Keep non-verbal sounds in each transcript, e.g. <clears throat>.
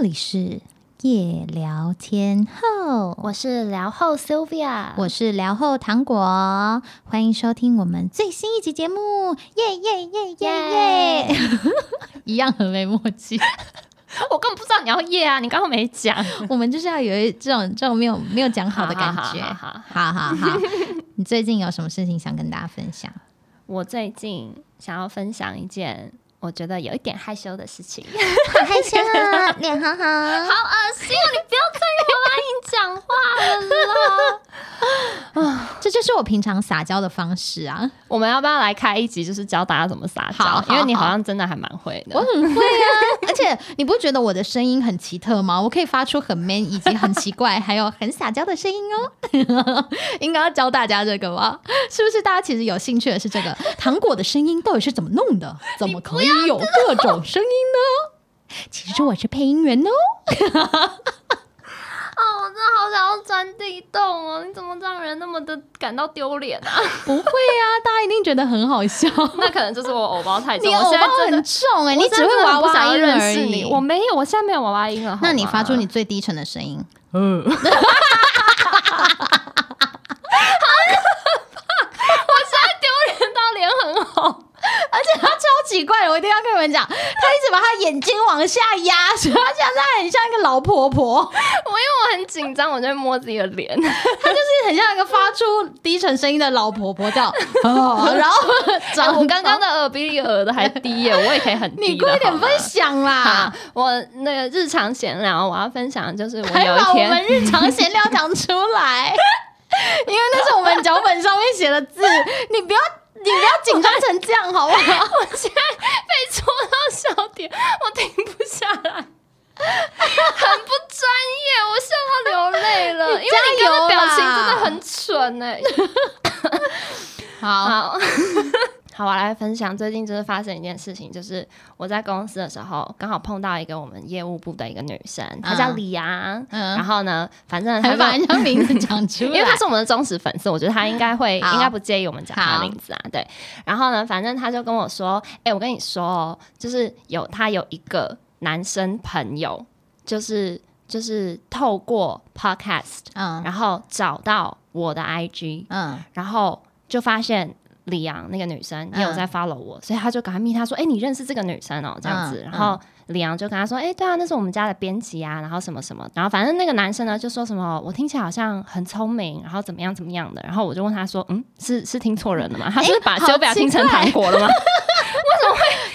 里是夜聊天后，我是聊后 Sylvia，我是聊后糖果，欢迎收听我们最新一集节目，耶耶耶耶耶！<laughs> 一样很没默契，<laughs> 我根本不知道你要耶啊，你刚刚没讲，<laughs> 我们就是要有一这种这种没有没有讲好的感觉，好好好好。你最近有什么事情想跟大家分享？我最近想要分享一件。我觉得有一点害羞的事情，好害羞啊，脸好好，好恶心啊！你不要再用阿英讲话了啊！这就是我平常撒娇的方式啊！我们要不要来开一集，就是教大家怎么撒娇？因为你好像真的还蛮会的，我很会啊！而且你不觉得我的声音很奇特吗？我可以发出很 man 以及很奇怪，<laughs> 还有很撒娇的声音哦！<laughs> 应该要教大家这个吗？是不是大家其实有兴趣的是这个糖果的声音到底是怎么弄的？怎么可以？有各种声音呢，其实我是配音员哦。哦，<laughs> 我真的好想要钻地洞哦！你怎么让人那么的感到丢脸啊？<laughs> 不会啊，大家一定觉得很好笑。<laughs> 那可能就是我偶包太重，你偶包很重哎，你只会娃娃音而已。我没有，我现在没有娃娃音了。那你发出你最低沉的声音。嗯。<laughs> 而且他超奇怪的，我一定要跟你们讲，他一直把他眼睛往下压，所以他现在很像一个老婆婆。我因为我很紧张，我就摸自己的脸，<laughs> 他就是很像一个发出低沉声音的老婆婆，叫 <laughs> 哦。然后，我刚刚的耳比你耳的还低耶，我也可以很低。你快点分享啦！我那个日常闲聊，我要分享就是我有一天，我们日常闲聊讲出来，因为那是我们脚本上面写的字，你不要。你不要紧张成这样好不好？<laughs> 我现在被戳到笑点，我停不下来，很不专业，我笑到流泪了，因为你刚刚表情真的很蠢哎。<laughs> 好。好，我来分享最近就是发生一件事情，就是我在公司的时候刚好碰到一个我们业务部的一个女生，她叫李阳。嗯，然后呢，反正她 <laughs> 把人家名字讲出来，因为她是我们的忠实粉丝，我觉得她应该会应该不介意我们讲她的名字啊。对，然后呢，反正她就跟我说：“哎，我跟你说哦，就是有她有一个男生朋友，就是就是透过 podcast，嗯，然后找到我的 IG，嗯，然后就发现。”李阳那个女生也有在 follow 我，所以他就赶快密他说：“哎，你认识这个女生哦？”这样子，然后李阳就跟他说：“哎，对啊，那是我们家的编辑啊，然后什么什么，然后反正那个男生呢就说什么，我听起来好像很聪明，然后怎么样怎么样的，然后我就问他说：嗯，是是听错人了吗？他是把修表听成糖果了吗？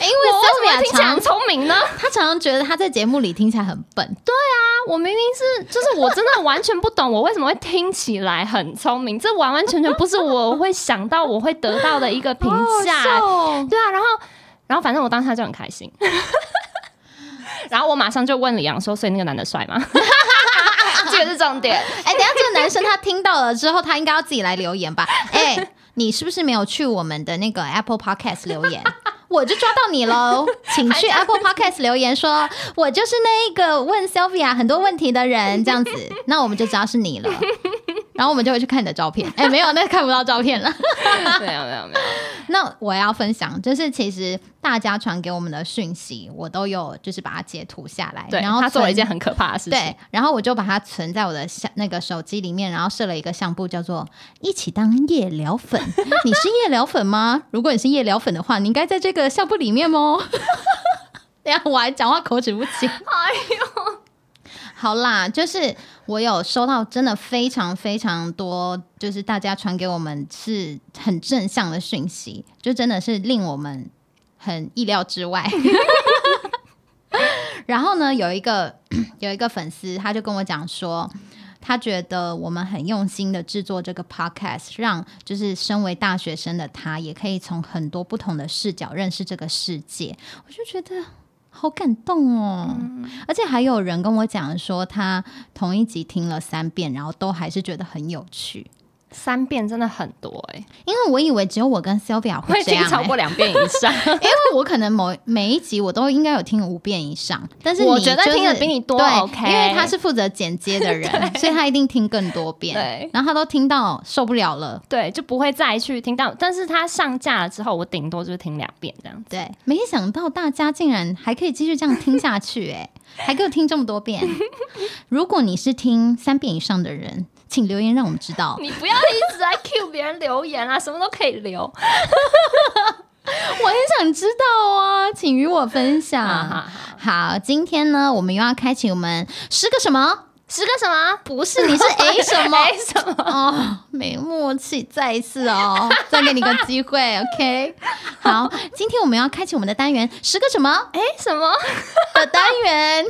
为什么会？因为修表听起来很聪明呢？他常常觉得他在节目里听起来很笨。对啊。”我明明是，就是我真的完全不懂，我为什么会听起来很聪明？这完完全全不是我会想到我会得到的一个评价。对啊，然后，然后反正我当下就很开心。<laughs> 然后我马上就问李阳说：“所以那个男的帅吗？” <laughs> 这个是重点。哎，等下这个男生他听到了之后，他应该要自己来留言吧？哎，你是不是没有去我们的那个 Apple Podcast 留言？我就抓到你喽，<laughs> 请去 Apple Podcast 留言说，我就是那一个问 Sylvia 很多问题的人，这样子，那我们就知道是你了。然后我们就会去看你的照片。哎，没有，那看不到照片了。<laughs> 没有，没有，没有。那我要分享，就是其实大家传给我们的讯息，我都有就是把它截图下来。对，然后他做了一件很可怕的事情。对，然后我就把它存在我的相那个手机里面，然后设了一个相簿，叫做“一起当夜聊粉”。<laughs> 你是夜聊粉吗？如果你是夜聊粉的话，你应该在这个相簿里面哦。<laughs> 等下我还讲话口齿不清。哎呦。好啦，就是我有收到真的非常非常多，就是大家传给我们是很正向的讯息，就真的是令我们很意料之外。<laughs> 然后呢，有一个 <clears throat> 有一个粉丝，他就跟我讲说，他觉得我们很用心的制作这个 podcast，让就是身为大学生的他，也可以从很多不同的视角认识这个世界。我就觉得。好感动哦！而且还有人跟我讲说，他同一集听了三遍，然后都还是觉得很有趣。三遍真的很多哎，因为我以为只有我跟 Sylvia 会这样，超过两遍以上。<laughs> 因为我可能某每一集我都应该有听五遍以上，但是我觉得听的比你多。OK，因为他是负责剪接的人，<laughs> 所以他一定听更多遍。对，然后他都听到受不了了，对，就不会再去听到。但是他上架了之后，我顶多就是听两遍这样。对，没想到大家竟然还可以继续这样听下去，哎，还给我听这么多遍。<laughs> 如果你是听三遍以上的人。请留言让我们知道。你不要一直在 cue 别人留言啊，什么都可以留。<laughs> 我很想知道啊，请与我分享。<laughs> 好，今天呢，我们又要开启我们十个什么？十个什么？不是，你是 <laughs> A 什么？A 什么？哦，没默契，再一次哦，再给你个机会，OK？好，今天我们要开启我们的单元，十个什么？哎，什么的单元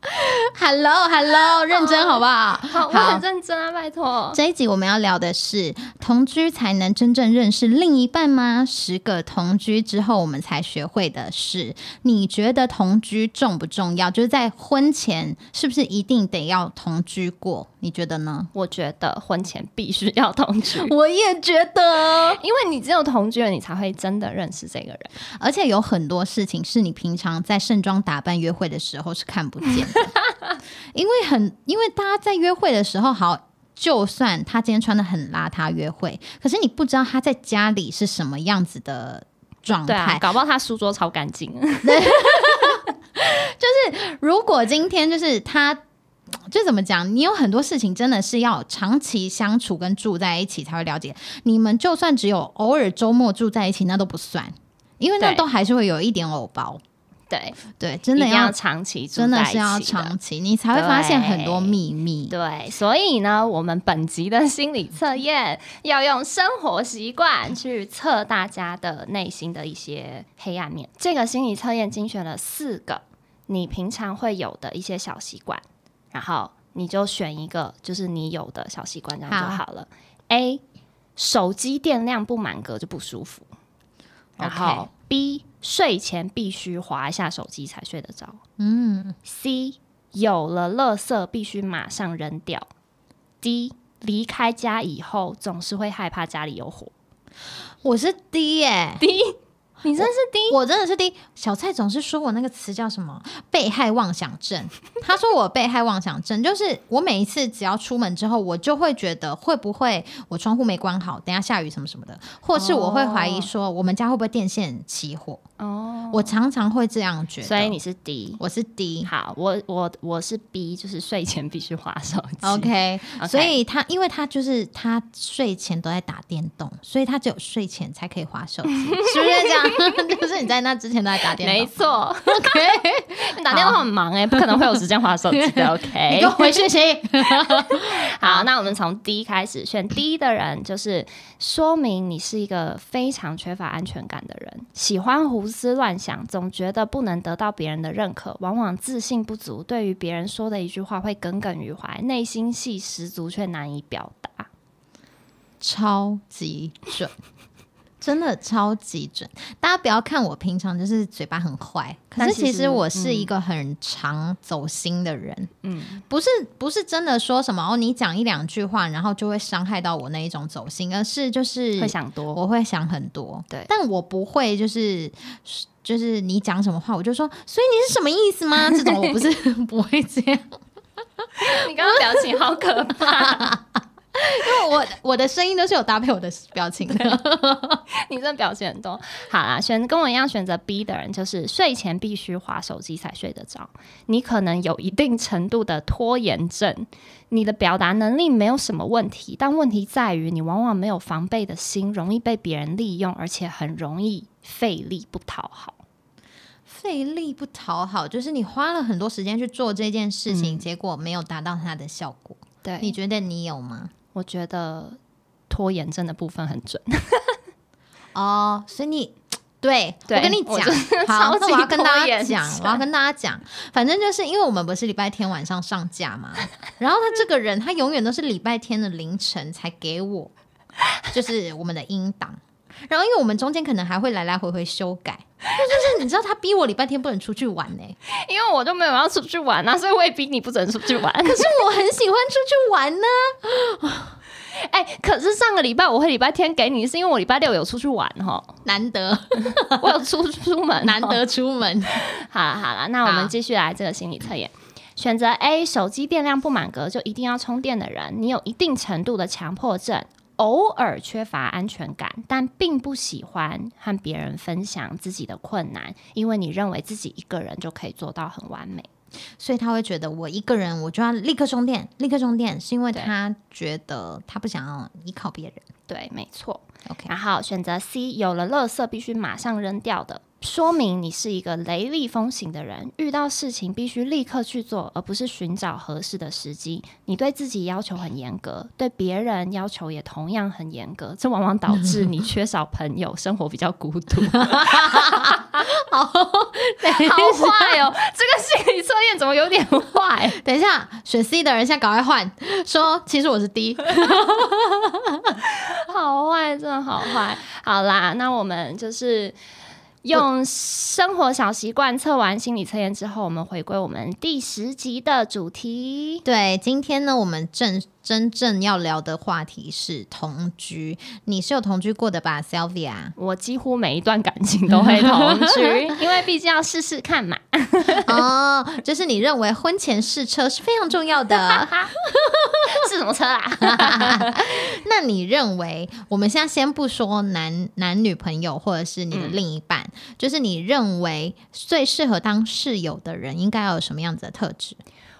<laughs> Hello，Hello，认真好不好？好，我很认真啊，拜托。这一集我们要聊的是同居才能真正认识另一半吗？十个同居之后我们才学会的是。你觉得同居重不重要？就是在婚前是不是一定得要同居过？你觉得呢？我觉得婚前必须要同居。<laughs> 我也觉得，因为你只有同居了，你才会真的认识这个人。而且有很多事情是你平常在盛装打扮约会的时候是看不见。<laughs> 因为很，因为大家在约会的时候，好，就算他今天穿的很邋遢约会，可是你不知道他在家里是什么样子的状态，搞不好他书桌超干净。<laughs> 就是如果今天就是他，就怎么讲，你有很多事情真的是要长期相处跟住在一起才会了解。你们就算只有偶尔周末住在一起，那都不算，因为那都还是会有一点偶包。对对，真的要长期，真的是要长期，你才会发现很多秘密。对，所以呢，我们本集的心理测验要用生活习惯去测大家的内心的一些黑暗面。这个心理测验精选了四个你平常会有的一些小习惯，然后你就选一个就是你有的小习惯，这样就好了。A，手机电量不满格就不舒服。然后 B。睡前必须划一下手机才睡得着。嗯，C 有了垃圾必须马上扔掉。D 离开家以后总是会害怕家里有火。我是 D 耶，D。你真是第一，我真的是第一。小蔡总是说我那个词叫什么“被害妄想症”。<laughs> 他说我被害妄想症，就是我每一次只要出门之后，我就会觉得会不会我窗户没关好，等下下雨什么什么的，或是我会怀疑说我们家会不会电线起火。哦，我常常会这样觉得。所以你是 D，我是 D。好，我我我是 B，就是睡前必须划手机。OK，所以他因为他就是他睡前都在打电动，所以他只有睡前才可以划手机，<laughs> 是不是这样？就是你在那之前都在打电动，没错。OK，<laughs> 打电话很忙哎，不可能会有时间划手机的。OK，你给我回讯息。<laughs> 好，那我们从 D 开始，选 D 的人就是说明你是一个非常缺乏安全感的人，喜欢胡思乱想，总觉得不能得到别人的认可，往往自信不足，对于别人说的一句话会耿耿于怀，内心戏十足却难以表达，超级准。真的超级准！大家不要看我平常就是嘴巴很坏，可是其实我是一个很常走心的人。嗯，不是不是真的说什么哦，你讲一两句话，然后就会伤害到我那一种走心，而是就是会想多，我会想很多。对，但我不会就是就是你讲什么话，我就说，所以你是什么意思吗？<laughs> 这种我不是 <laughs> 不会这样。<laughs> 你刚刚表情好可怕。因为我我的声音都是有搭配我的表情的，<laughs> 你这表现很多。好啦，选跟我一样选择 B 的人，就是睡前必须划手机才睡得着。你可能有一定程度的拖延症，你的表达能力没有什么问题，但问题在于你往往没有防备的心，容易被别人利用，而且很容易费力不讨好。费力不讨好，就是你花了很多时间去做这件事情，结果没有达到它的效果。对，你觉得你有吗？我觉得拖延症的部分很准哦，所以你对我跟你讲，好，那我要跟大家讲，我要跟大家讲，反正就是因为我们不是礼拜天晚上上架嘛，<laughs> 然后他这个人他永远都是礼拜天的凌晨才给我，就是我们的音档，然后因为我们中间可能还会来来回回修改，就是你知道他逼我礼拜天不能出去玩呢，因为我都没有要出去玩啊，所以我也逼你不准出去玩，可是我很喜欢出去玩呢。<laughs> 哎，可是上个礼拜我会礼拜天给你，是因为我礼拜六有出去玩哈，难得 <laughs> 我有出出门，难得出门。好了好了，那我们继续来这个心理测验。选择 A，手机电量不满格就一定要充电的人，你有一定程度的强迫症。偶尔缺乏安全感，但并不喜欢和别人分享自己的困难，因为你认为自己一个人就可以做到很完美，所以他会觉得我一个人我就要立刻充电，立刻充电，是因为他觉得他不想要依靠别人。对，没错。OK，然后选择 C，有了垃圾必须马上扔掉的。说明你是一个雷厉风行的人，遇到事情必须立刻去做，而不是寻找合适的时机。你对自己要求很严格，对别人要求也同样很严格，这往往导致你 <laughs> 缺少朋友，生活比较孤独。<laughs> 好，<laughs> 好坏哦！这个心理测验怎么有点坏？<laughs> 等一下，选 C 的人现在赶快换，说其实我是 D。好坏，真的好坏。好啦，那我们就是。用生活小习惯测完心理测验之后，我们回归我们第十集的主题。对，今天呢，我们正。真正要聊的话题是同居，你是有同居过的吧，Sylvia？我几乎每一段感情都会同居，<laughs> 因为毕竟要试试看嘛。哦，就是你认为婚前试车是非常重要的，<laughs> 是什么车啊？<laughs> 那你认为，我们现在先不说男男女朋友或者是你的另一半，就是你认为最适合当室友的人应该要有什么样子的特质？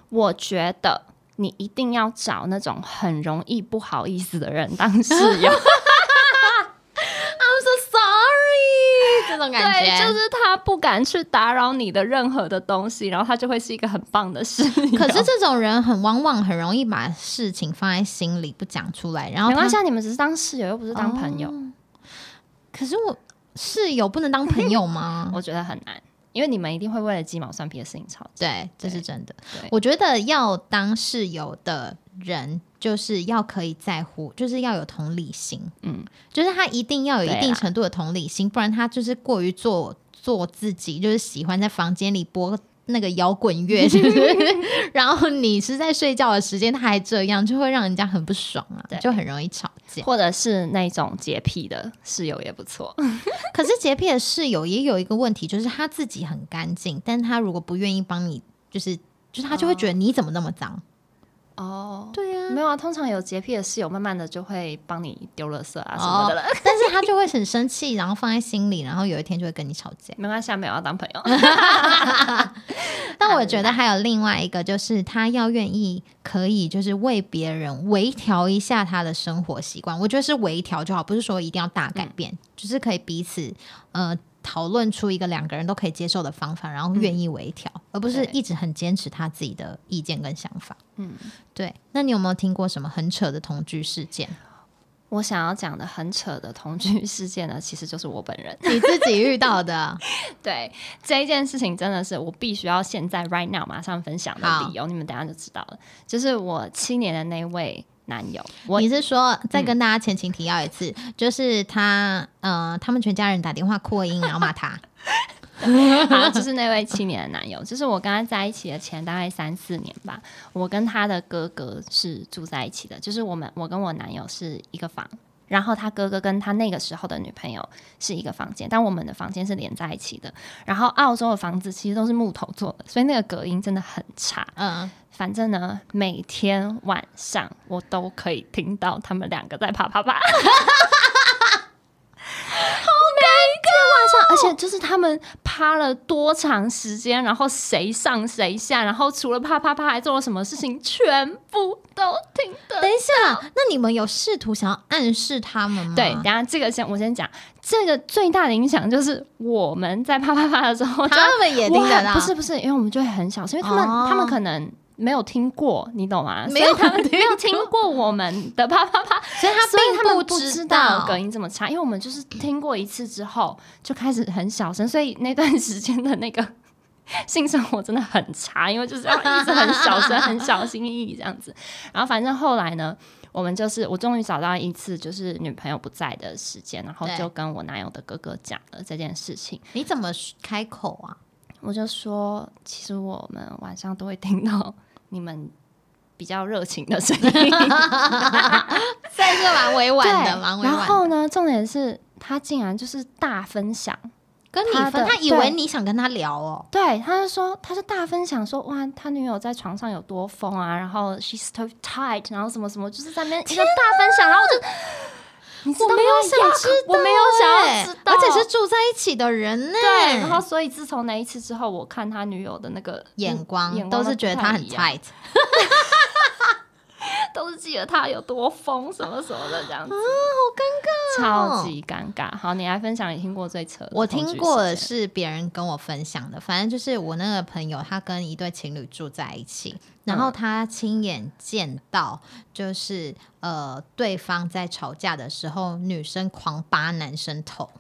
我觉得。你一定要找那种很容易不好意思的人当室友。<laughs> I'm so sorry，这种感觉，对就是他不敢去打扰你的任何的东西，然后他就会是一个很棒的室友。可是这种人很往往很容易把事情放在心里不讲出来，然后没关系，你们只是当室友，又不是当朋友。可是我室友不能当朋友吗？<laughs> 我觉得很难。因为你们一定会为了鸡毛蒜皮的事情吵架，对，这是真的。我觉得要当室友的人，就是要可以在乎，就是要有同理心。嗯，就是他一定要有一定程度的同理心，不然他就是过于做做自己，就是喜欢在房间里播。那个摇滚乐，<laughs> 是不是？然后你是在睡觉的时间，他还这样，就会让人家很不爽啊，就很容易吵架。或者是那种洁癖的室友也不错。<laughs> 可是洁癖的室友也有一个问题，就是他自己很干净，但他如果不愿意帮你，就是就是他就会觉得你怎么那么脏。哦，对呀，没有啊，通常有洁癖的室友，慢慢的就会帮你丢垃圾啊什么的了。<laughs> 但是他就会很生气，然后放在心里，然后有一天就会跟你吵架。没关系，没有要当朋友。但我觉得还有另外一个，就是他要愿意可以，就是为别人微调一下他的生活习惯。我觉得是微调就好，不是说一定要大改变，就是可以彼此呃。讨论出一个两个人都可以接受的方法，然后愿意微调，而不是一直很坚持他自己的意见跟想法。嗯，对。那你有没有听过什么很扯的同居事件？我想要讲的很扯的同居事件呢，<laughs> 其实就是我本人 <laughs> 你自己遇到的。<laughs> 对，这一件事情真的是我必须要现在 right now 马上分享的理由，你们等下就知道了。就是我七年的那位。男友，你是说再跟大家前情提要一次，就是他，呃，他们全家人打电话扩音，然后骂他。<laughs> 好，就是那位七年的男友，就是我跟他在一起的前大概三四年吧。我跟他的哥哥是住在一起的，就是我们我跟我男友是一个房，然后他哥哥跟他那个时候的女朋友是一个房间，但我们的房间是连在一起的。然后澳洲的房子其实都是木头做的，所以那个隔音真的很差。嗯。反正呢，每天晚上我都可以听到他们两个在啪啪啪，好尴尬。晚上，而且就是他们趴了多长时间，然后谁上谁下，然后除了啪啪啪还做了什么事情，全部都听得。等一下，那你们有试图想要暗示他们吗？对，等下这个先我先讲，这个最大的影响就是我们在啪啪啪的时候，他们也听得到。不是不是，因为我们就会很小声，因为他们他们可能。没有听过，你懂吗？没有他们 <laughs> 没有听过我们的啪啪啪，所以他并不知道隔音这么差。因为我们就是听过一次之后就开始很小声，所以那段时间的那个 <laughs> 性生活真的很差，因为就是要一直很小声、很小心翼翼这样子。然后反正后来呢，我们就是我终于找到一次就是女朋友不在的时间，然后就跟我男友的哥哥讲了这件事情。你怎么开口啊？我就说，其实我们晚上都会听到。你们比较热情的声音，<laughs> 算是蛮委婉的，蛮委婉。然后呢，重点是他竟然就是大分享。跟你分，他以为你想跟他聊哦。对，他就说，他就大分享说，哇，他女友在床上有多疯啊，然后 she's so tight，然后什么什么，就是在那边一个大分享，然后我就，我没有想知道，我没有想要知道，而且是住在一起的人呢。对，然后所以自从那一次之后，我看他女友的那个眼光，都是觉得他很 tight。<laughs> 都是记得他有多疯，什么什么的这样子啊，好尴尬，超级尴尬。好，你来分享你听过最扯。我听过的是别人跟我分享的，反正就是我那个朋友，他跟一对情侣住在一起，然后他亲眼见到，就是呃，对方在吵架的时候，女生狂扒男生头，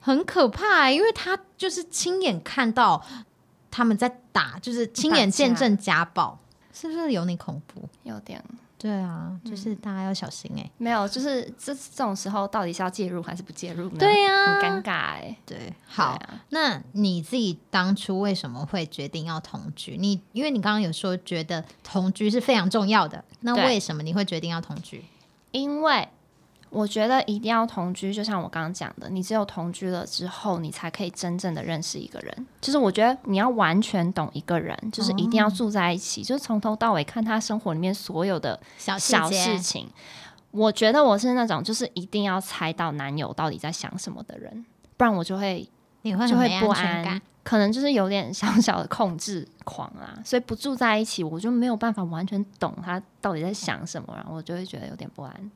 很可怕，因为他就是亲眼看到他们在打，就是亲眼见证家暴。是不是有点恐怖？有点，对啊，就是大家要小心哎。没有，就是这这种时候到底是要介入还是不介入呢？对呀，很尴尬哎。对，好，那你自己当初为什么会决定要同居？你因为你刚刚有说觉得同居是非常重要的，那为什么你会决定要同居？因为。我觉得一定要同居，就像我刚刚讲的，你只有同居了之后，你才可以真正的认识一个人。就是我觉得你要完全懂一个人，就是一定要住在一起，就是从头到尾看他生活里面所有的小小事情。我觉得我是那种就是一定要猜到男友到底在想什么的人，不然我就会你会就会不安，可能就是有点小小的控制狂啊。所以不住在一起，我就没有办法完全懂他到底在想什么，然后我就会觉得有点不安。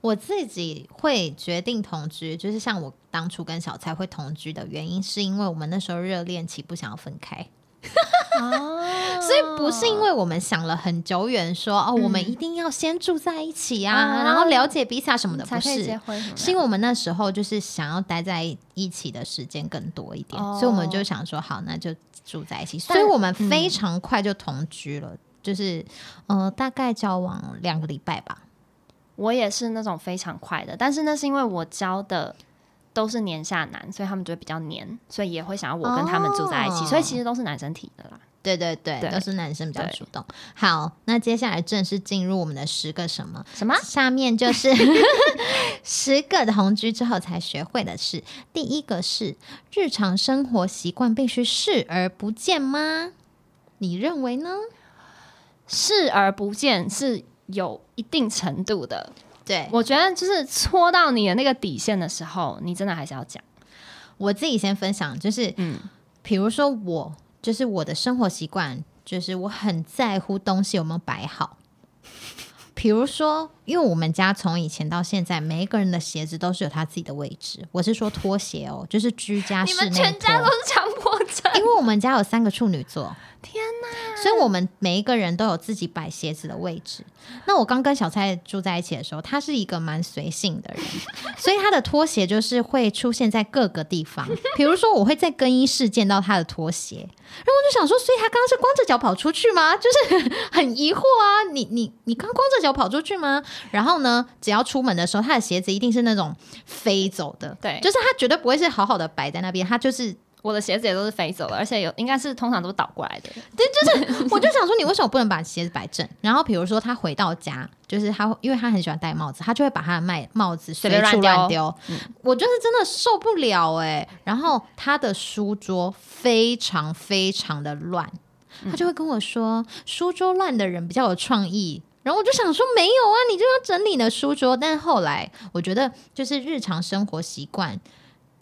我自己会决定同居，就是像我当初跟小蔡会同居的原因，是因为我们那时候热恋期不想要分开，<laughs> 所以不是因为我们想了很久远，说哦，我们一定要先住在一起啊，然后了解彼此什么的，不是，是因为我们那时候就是想要待在一起的时间更多一点，所以我们就想说好，那就住在一起，所以我们非常快就同居了，就是呃，大概交往两个礼拜吧。我也是那种非常快的，但是那是因为我教的都是年下男，所以他们就会比较黏，所以也会想要我跟他们住在一起，所以其实都是男生提的啦。对对对，都是男生比较主动。好，那接下来正式进入我们的十个什么什么？下面就是 <laughs> 十个同居之后才学会的事。第一个是日常生活习惯必须视而不见吗？你认为呢？视而不见是。有一定程度的，对我觉得就是戳到你的那个底线的时候，你真的还是要讲。我自己先分享，就是嗯，比如说我就是我的生活习惯，就是我很在乎东西有没有摆好。比如说，因为我们家从以前到现在，每一个人的鞋子都是有他自己的位置。我是说拖鞋哦，就是居家室内。你们全家都是强迫症，因为我们家有三个处女座。天哪！所以我们每一个人都有自己摆鞋子的位置。那我刚跟小蔡住在一起的时候，他是一个蛮随性的人，所以他的拖鞋就是会出现在各个地方。比如说，我会在更衣室见到他的拖鞋，然后我就想说，所以他刚刚是光着脚跑出去吗？<laughs> 就是很疑惑啊！你你你刚光着脚跑出去吗？然后呢，只要出门的时候，他的鞋子一定是那种飞走的，对，就是他绝对不会是好好的摆在那边，他就是。我的鞋子也都是飞走了，而且有应该是通常都是倒过来的。对，就是我就想说，你为什么不能把鞋子摆正？然后比如说他回到家，就是他因为他很喜欢戴帽子，他就会把他的麦帽子随处乱丢。我就是真的受不了哎。然后他的书桌非常非常的乱，他就会跟我说，书桌乱的人比较有创意。然后我就想说，没有啊，你就要整理你的书桌。但是后来我觉得，就是日常生活习惯。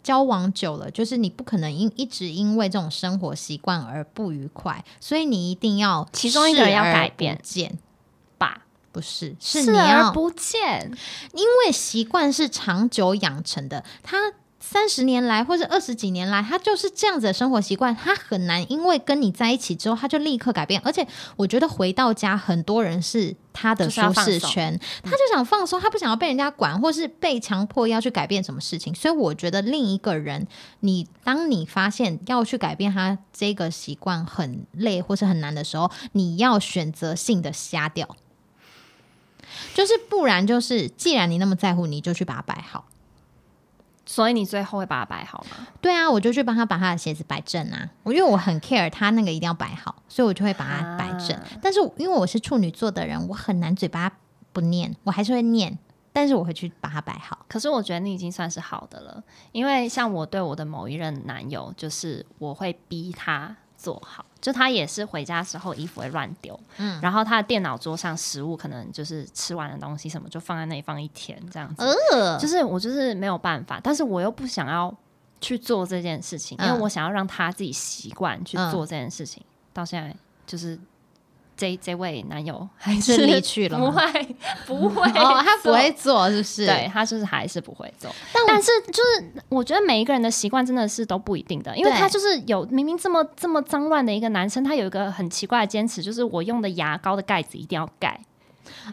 交往久了，就是你不可能因一直因为这种生活习惯而不愉快，所以你一定要其中一个人要改变，见吧？不是，是你要不见，因为习惯是长久养成的，它。三十年来，或者二十几年来，他就是这样子的生活习惯，他很难因为跟你在一起之后，他就立刻改变。而且，我觉得回到家，很多人是他的舒适圈，他就想放松，他不想要被人家管，或是被强迫要去改变什么事情。所以，我觉得另一个人，你当你发现要去改变他这个习惯很累或是很难的时候，你要选择性的瞎掉，就是不然就是，既然你那么在乎，你就去把它摆好。所以你最后会把它摆好吗？对啊，我就去帮他把他的鞋子摆正啊。我因为我很 care 他那个一定要摆好，所以我就会把它摆正。但是因为我是处女座的人，我很难嘴巴不念，我还是会念，但是我会去把它摆好。可是我觉得你已经算是好的了，因为像我对我的某一任男友，就是我会逼他做好。就他也是回家时候衣服会乱丢，嗯，然后他的电脑桌上食物可能就是吃完的东西什么就放在那里放一天这样子，就是我就是没有办法，但是我又不想要去做这件事情，因为我想要让他自己习惯去做这件事情，到现在就是。这这位男友 <laughs> 还是离去了，不会不会 <laughs> 哦，他不会做，是不是？对他就是还是不会做。但是就是我觉得每一个人的习惯真的是都不一定的，因为他就是有明明这么这么脏乱的一个男生，他有一个很奇怪的坚持，就是我用的牙膏的盖子一定要盖。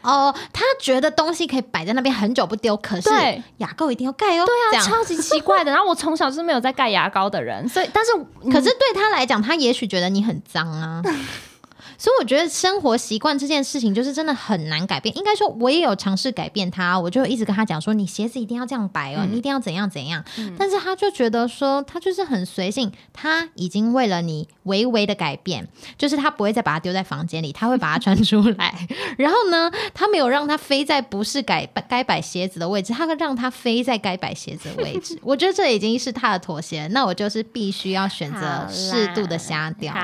哦，他觉得东西可以摆在那边很久不丢，可是牙膏一定要盖哦。对啊，超级奇怪的。<laughs> 然后我从小就是没有在盖牙膏的人，所以但是可是对他来讲，他也许觉得你很脏啊。所以我觉得生活习惯这件事情就是真的很难改变。应该说，我也有尝试改变他，我就一直跟他讲说：“你鞋子一定要这样摆哦，你一定要怎样怎样。”但是他就觉得说，他就是很随性。他已经为了你微微的改变，就是他不会再把它丢在房间里，他会把它穿出来。<laughs> 然后呢，他没有让它飞在不是该该摆鞋子的位置，他会让它飞在该摆鞋子的位置。<laughs> 我觉得这已经是他的妥协。那我就是必须要选择适度的瞎掉。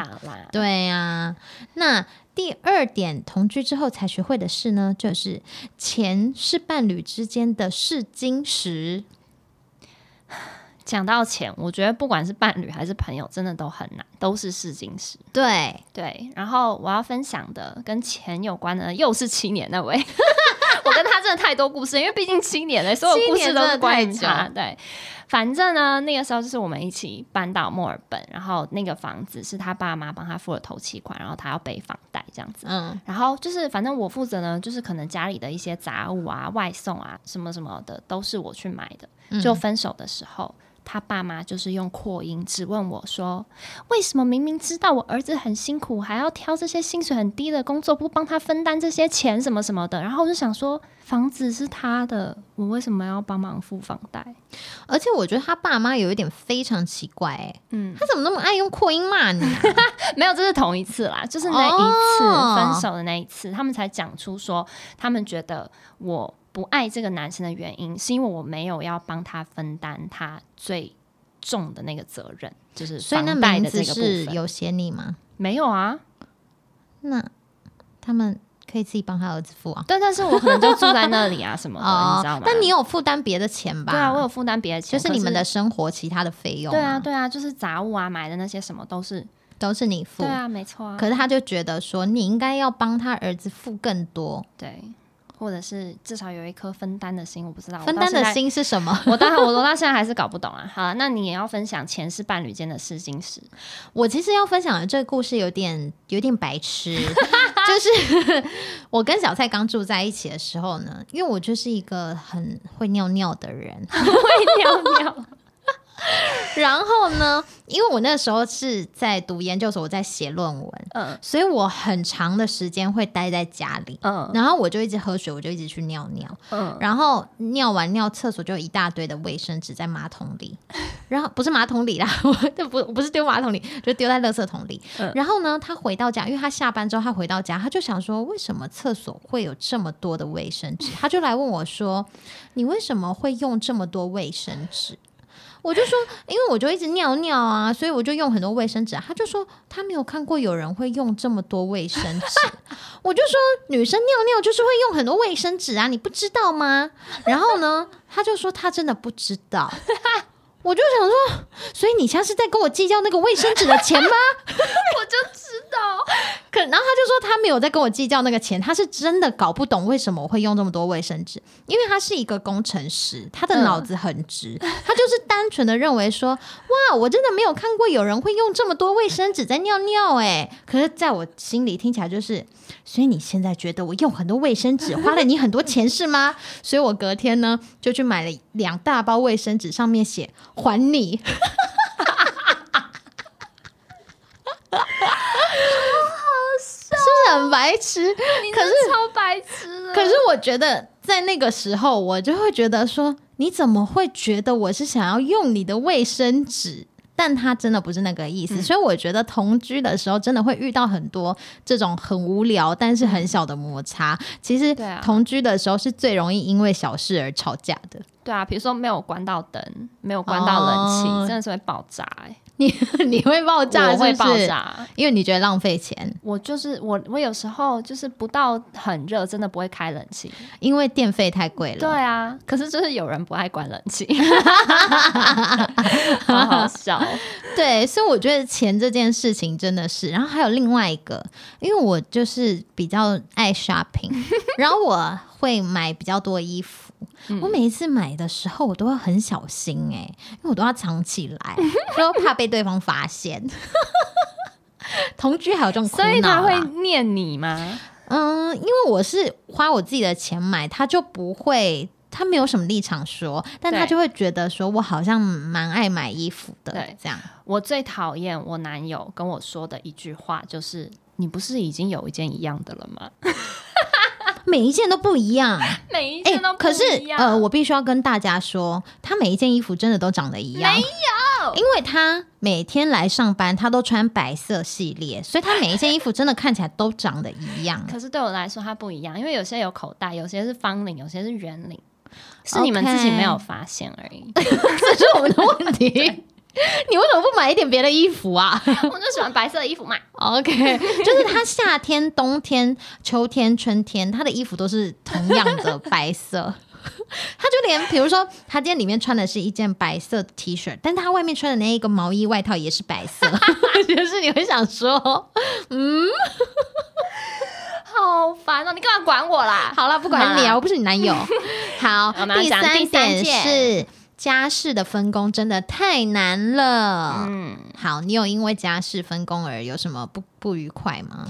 对呀。那第二点，同居之后才学会的事呢，就是钱是伴侣之间的试金石。<sighs> 讲到钱，我觉得不管是伴侣还是朋友，真的都很难，都是试金石。对对，然后我要分享的跟钱有关的，又是七年那位。<laughs> 我跟他真的太多故事，因为毕竟七年了，所有故事都是关于他。对。反正呢，那个时候就是我们一起搬到墨尔本，然后那个房子是他爸妈帮他付了头期款，然后他要背房贷这样子。嗯，然后就是反正我负责呢，就是可能家里的一些杂物啊、外送啊什么什么的都是我去买的。就分手的时候。他爸妈就是用扩音质问我说：“为什么明明知道我儿子很辛苦，还要挑这些薪水很低的工作，不帮他分担这些钱什么什么的？”然后我就想说，房子是他的，我为什么要帮忙付房贷？而且我觉得他爸妈有一点非常奇怪，哎，嗯，他怎么那么爱用扩音骂你？<laughs> 没有，这是同一次啦，就是那一次分手的那一次，他们才讲出说，他们觉得我。不爱这个男生的原因，是因为我没有要帮他分担他最重的那个责任，就是房贷的这个部分。有写你吗？没有啊。那他们可以自己帮他儿子付啊。对，但是我可能就住在那里啊 <laughs> 什么的，你知道吗？但你有负担别的钱吧？对啊，我有负担别的钱，就是你们的生活其他的费用。对啊，对啊，就是杂物啊，买的那些什么都是都是你付。对啊，没错啊。可是他就觉得说，你应该要帮他儿子付更多。对。或者是至少有一颗分担的心，我不知道分担的心是什么。我当我我到现在还是搞不懂啊。好，那你也要分享前世伴侣间的试金石。<laughs> 我其实要分享的这个故事有点有点白痴，<laughs> 就是我跟小蔡刚住在一起的时候呢，因为我就是一个很会尿尿的人，<laughs> 会尿尿。<laughs> 然后呢？因为我那时候是在读研究所，我在写论文，嗯，所以我很长的时间会待在家里，嗯，然后我就一直喝水，我就一直去尿尿，嗯，然后尿完尿厕所就一大堆的卫生纸在马桶里，<laughs> 然后不是马桶里啦，<laughs> 我不不是丢马桶里，就丢在垃圾桶里。然后呢，他回到家，因为他下班之后他回到家，他就想说，为什么厕所会有这么多的卫生纸？他就来问我说，你为什么会用这么多卫生纸？我就说，因为我就一直尿尿啊，所以我就用很多卫生纸。他就说他没有看过有人会用这么多卫生纸。<laughs> 我就说女生尿尿就是会用很多卫生纸啊，你不知道吗？然后呢，他就说他真的不知道。我就想说，所以你像是在跟我计较那个卫生纸的钱吗？<laughs> 我就知道，可然后他就说他没有在跟我计较那个钱，他是真的搞不懂为什么我会用这么多卫生纸，因为他是一个工程师，他的脑子很直，<laughs> 他就是单纯的认为说，哇，我真的没有看过有人会用这么多卫生纸在尿尿，哎，可是在我心里听起来就是，所以你现在觉得我用很多卫生纸花了你很多钱是吗？<laughs> 所以我隔天呢就去买了两大包卫生纸，上面写。还你，<laughs> 很白痴？可是超白痴。可是我觉得在那个时候，我就会觉得说，你怎么会觉得我是想要用你的卫生纸？但他真的不是那个意思，所以我觉得同居的时候真的会遇到很多这种很无聊但是很小的摩擦。其实同居的时候是最容易因为小事而吵架的。对啊，比如说没有关到灯，没有关到冷气，真的是会爆炸哎。你 <laughs> 你会爆炸，我会爆炸，因为你觉得浪费钱。我就是我，我有时候就是不到很热，真的不会开冷气，因为电费太贵了。对啊，可是就是有人不爱关冷气，<laughs> 好好笑。<laughs> 对，所以我觉得钱这件事情真的是。然后还有另外一个，因为我就是比较爱 shopping，然后我会买比较多衣服。我每一次买的时候，我都要很小心哎，因为我都要藏起来，<laughs> 都怕被对方发现。<laughs> 同居还有这种，所以他会念你吗？嗯，因为我是花我自己的钱买，他就不会，他没有什么立场说，但他就会觉得说我好像蛮爱买衣服的。对，这样。我最讨厌我男友跟我说的一句话就是：你不是已经有一件一样的了吗？<laughs> 每一件都不一样，<laughs> 每一件都可是呃，我必须要跟大家说，他每一件衣服真的都长得一样，没有，因为他每天来上班，他都穿白色系列，所以他每一件衣服真的看起来都长得一样。<laughs> 可是对我来说，它不一样，因为有些有口袋，有些是方领，有些是圆领，是你们自己没有发现而已，<laughs> 这是我们的问题。<laughs> 你为什么不买一点别的衣服啊？<laughs> 我就喜欢白色的衣服嘛。OK，就是他夏天、冬天、秋天、春天，他的衣服都是同样的白色。<laughs> 他就连比如说，他今天里面穿的是一件白色的 T 恤，但他外面穿的那一个毛衣外套也是白色。就是你会想说，嗯，好烦哦！你干嘛管我啦？好了，不管你啊，我不是你男友。好，第三点是。家事的分工真的太难了。嗯，好，你有因为家事分工而有什么不不愉快吗？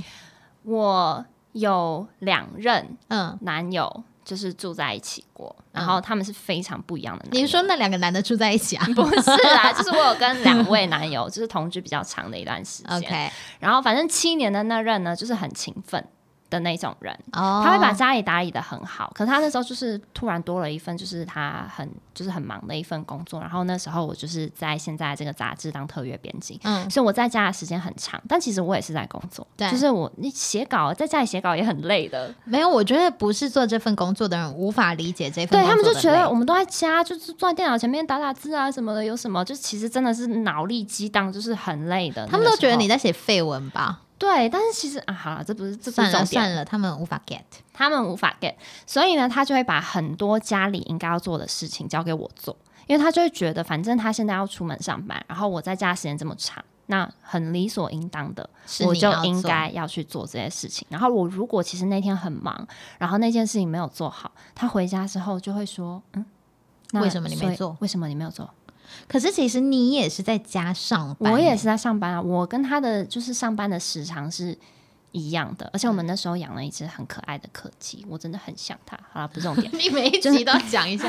我有两任嗯男友，就是住在一起过，然后他们是非常不一样的。你说那两个男的住在一起啊？<laughs> 不是啦，<laughs> 就是我有跟两位男友，就是同居比较长的一段时间。<laughs> OK，然后反正七年的那任呢，就是很勤奋。的那种人，他会把家里打理的很好。可是他那时候就是突然多了一份，就是他很就是很忙的一份工作。然后那时候我就是在现在这个杂志当特约编辑，嗯，所以我在家的时间很长。但其实我也是在工作，对，就是我你写稿在家里写稿也很累的。没有，我觉得不是做这份工作的人无法理解这份。对他们就觉得我们都在家，就是坐在电脑前面打打字啊什么的，有什么就其实真的是脑力激荡，就是很累的。他们都觉得你在写废文吧？对，但是其实啊，好了，这不是这算了算了，他们无法 get，他们无法 get，所以呢，他就会把很多家里应该要做的事情交给我做，因为他就会觉得，反正他现在要出门上班，然后我在家时间这么长，那很理所应当的，我就应该要去做这些事情。然后我如果其实那天很忙，然后那件事情没有做好，他回家之后就会说，嗯，为什么你没做？为什么你没有做？可是其实你也是在家上班，我也是在上班啊。我跟他的就是上班的时长是一样的，而且我们那时候养了一只很可爱的柯基，我真的很想它。好了，不是重点，<laughs> 你每一集都要讲一下。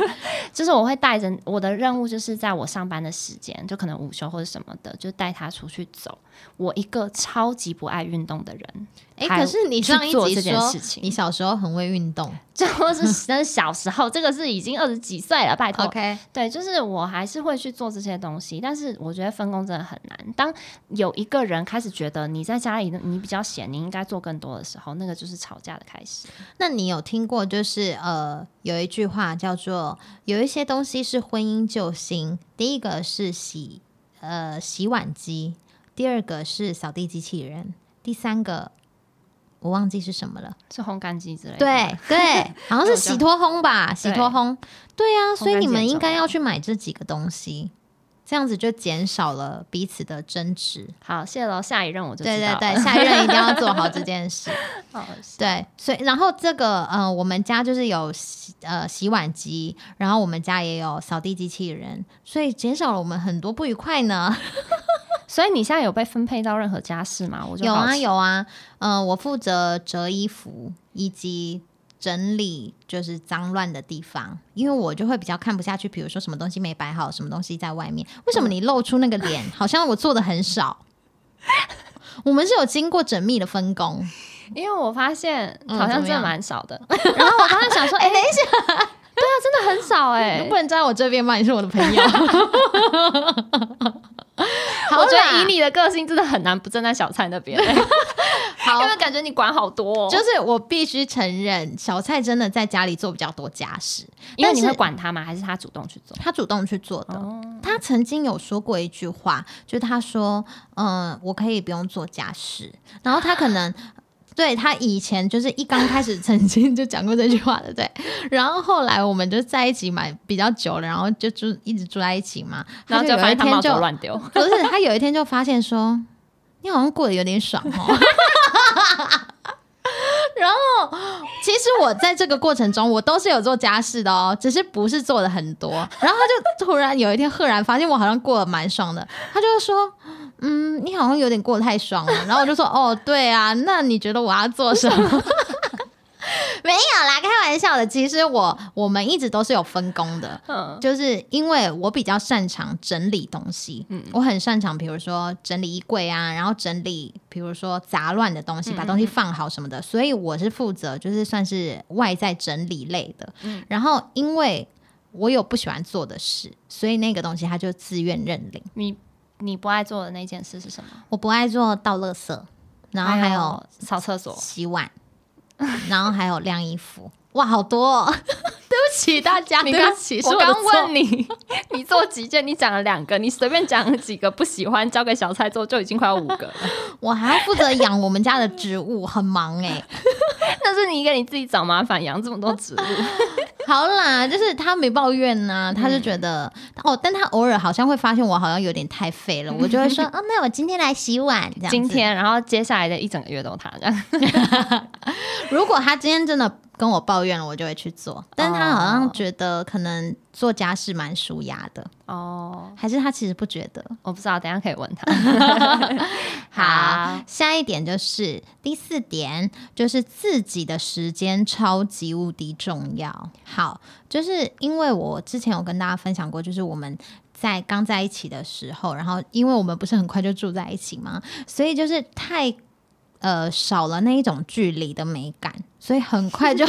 就是我会带着我的任务，就是在我上班的时间，就可能午休或者什么的，就带它出去走。我一个超级不爱运动的人。哎，可是你上一集说你小时候很会运动，<laughs> 这是真小时候，这个是已经二十几岁了，拜托。OK，对，就是我还是会去做这些东西，但是我觉得分工真的很难。当有一个人开始觉得你在家里你比较闲，你应该做更多的时候，那个就是吵架的开始。那你有听过就是呃有一句话叫做有一些东西是婚姻救星，第一个是洗呃洗碗机，第二个是扫地机器人，第三个。我忘记是什么了，是烘干机之类的。对对，<laughs> 好像是洗脱烘吧，洗脱烘。对啊，所以你们应该要去买这几个东西，这样子就减少了彼此的争执。好，谢喽。下一任我就对对对，下一任一定要做好这件事。<laughs> 对，所以然后这个呃，我们家就是有洗呃洗碗机，然后我们家也有扫地机器人，所以减少了我们很多不愉快呢。所以你现在有被分配到任何家事吗？我有啊有啊，嗯，我负责折衣服以及整理就是脏乱的地方，因为我就会比较看不下去，比如说什么东西没摆好，什么东西在外面，为什么你露出那个脸，<laughs> 好像我做的很少？我们是有经过缜密的分工，因为我发现好像真的蛮少的。然后我刚刚想说，<laughs> 哎，等一下。对啊，真的很少哎，不能站在我这边吗？你是我的朋友。<laughs> 我觉得以你的个性，真的很难不站在小蔡那边。<laughs> 好，因为感觉你管好多。就是我必须承认，小蔡真的在家里做比较多家事。因为你会管他吗？还是他主动去做？他主动去做的。他曾经有说过一句话，就是他说：“嗯，我可以不用做家事。”然后他可能。对他以前就是一刚开始曾经就讲过这句话的，对。<laughs> 然后后来我们就在一起嘛，比较久了，然后就住一直住在一起嘛。然后就有一天就乱丢，<laughs> 不是他有一天就发现说，你好像过得有点爽哦。<laughs> 然后其实我在这个过程中，我都是有做家事的哦，只是不是做的很多。然后他就突然有一天赫然发现我好像过得蛮爽的，他就说。嗯，你好像有点过得太爽了，<laughs> 然后我就说，哦，对啊，那你觉得我要做什么？<laughs> 没有啦，开玩笑的。其实我我们一直都是有分工的，嗯，就是因为我比较擅长整理东西，嗯，我很擅长，比如说整理衣柜啊，然后整理，比如说杂乱的东西，把东西放好什么的，所以我是负责就是算是外在整理类的，嗯，然后因为我有不喜欢做的事，所以那个东西他就自愿认领。你。你不爱做的那件事是什么？我不爱做倒垃圾，然后还有扫厕所、洗碗，然后还有晾衣服。哇，好多！对不起大家，对不起，我刚问你，<laughs> 你做几件？你讲了两个，你随便讲几个不喜欢，交给小蔡做就已经快要五个了。<laughs> 我还要负责养我们家的植物，很忙哎。<laughs> 那是你给你自己找麻烦，养这么多植物。好啦，就是他没抱怨呐，他就觉得哦，但他偶尔好像会发现我好像有点太废了，我就会说哦，那我今天来洗碗，这样。今天，然后接下来的一整个月都他这样。如果他今天真的。跟我抱怨了，我就会去做。但是他好像觉得可能做家事蛮舒压的哦，还是他其实不觉得？我不知道，等下可以问他。<laughs> <laughs> 好，下一点就是第四点，就是自己的时间超级无敌重要。好，就是因为我之前有跟大家分享过，就是我们在刚在一起的时候，然后因为我们不是很快就住在一起嘛，所以就是太。呃，少了那一种距离的美感，所以很快就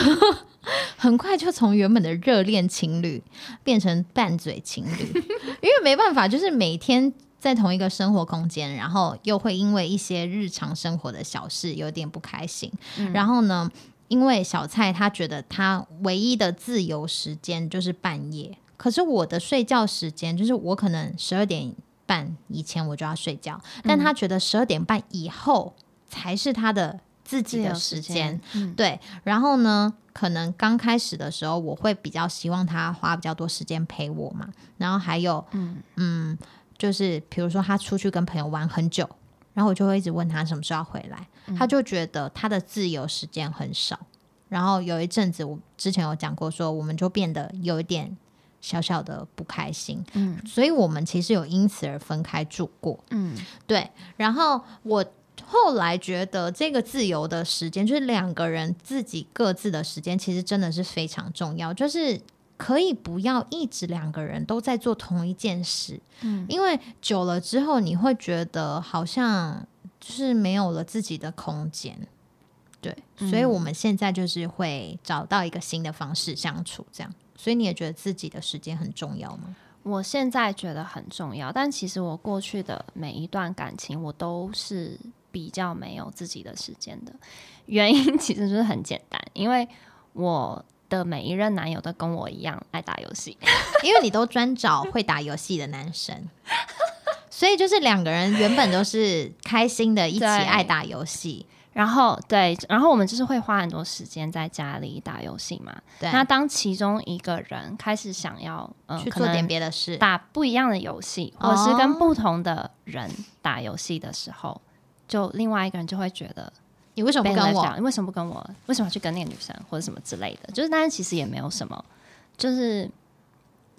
很快就从原本的热恋情侣变成拌嘴情侣，因为没办法，就是每天在同一个生活空间，然后又会因为一些日常生活的小事有点不开心。然后呢，因为小蔡他觉得他唯一的自由时间就是半夜，可是我的睡觉时间就是我可能十二点半以前我就要睡觉，但他觉得十二点半以后。才是他的自己的时间，对。然后呢，可能刚开始的时候，我会比较希望他花比较多时间陪我嘛。然后还有，嗯嗯，就是比如说他出去跟朋友玩很久，然后我就会一直问他什么时候要回来，他就觉得他的自由时间很少。然后有一阵子，我之前有讲过，说我们就变得有一点小小的不开心，嗯，所以我们其实有因此而分开住过，嗯，对。然后我。后来觉得这个自由的时间，就是两个人自己各自的时间，其实真的是非常重要。就是可以不要一直两个人都在做同一件事，嗯，因为久了之后，你会觉得好像就是没有了自己的空间。对，所以我们现在就是会找到一个新的方式相处，这样。所以你也觉得自己的时间很重要吗？我现在觉得很重要，但其实我过去的每一段感情，我都是。比较没有自己的时间的原因，其实就是很简单，因为我的每一任男友都跟我一样爱打游戏，<laughs> 因为你都专找会打游戏的男生，<laughs> 所以就是两个人原本都是开心的，一起爱打游戏。然后对，然后我们就是会花很多时间在家里打游戏嘛。对。那当其中一个人开始想要去做点别的事，打不一样的游戏，或是跟不同的人打游戏的时候，就另外一个人就会觉得，你为什么不跟我？你为什么不跟我？为什么去跟那个女生或者什么之类的？就是，但是其实也没有什么，就是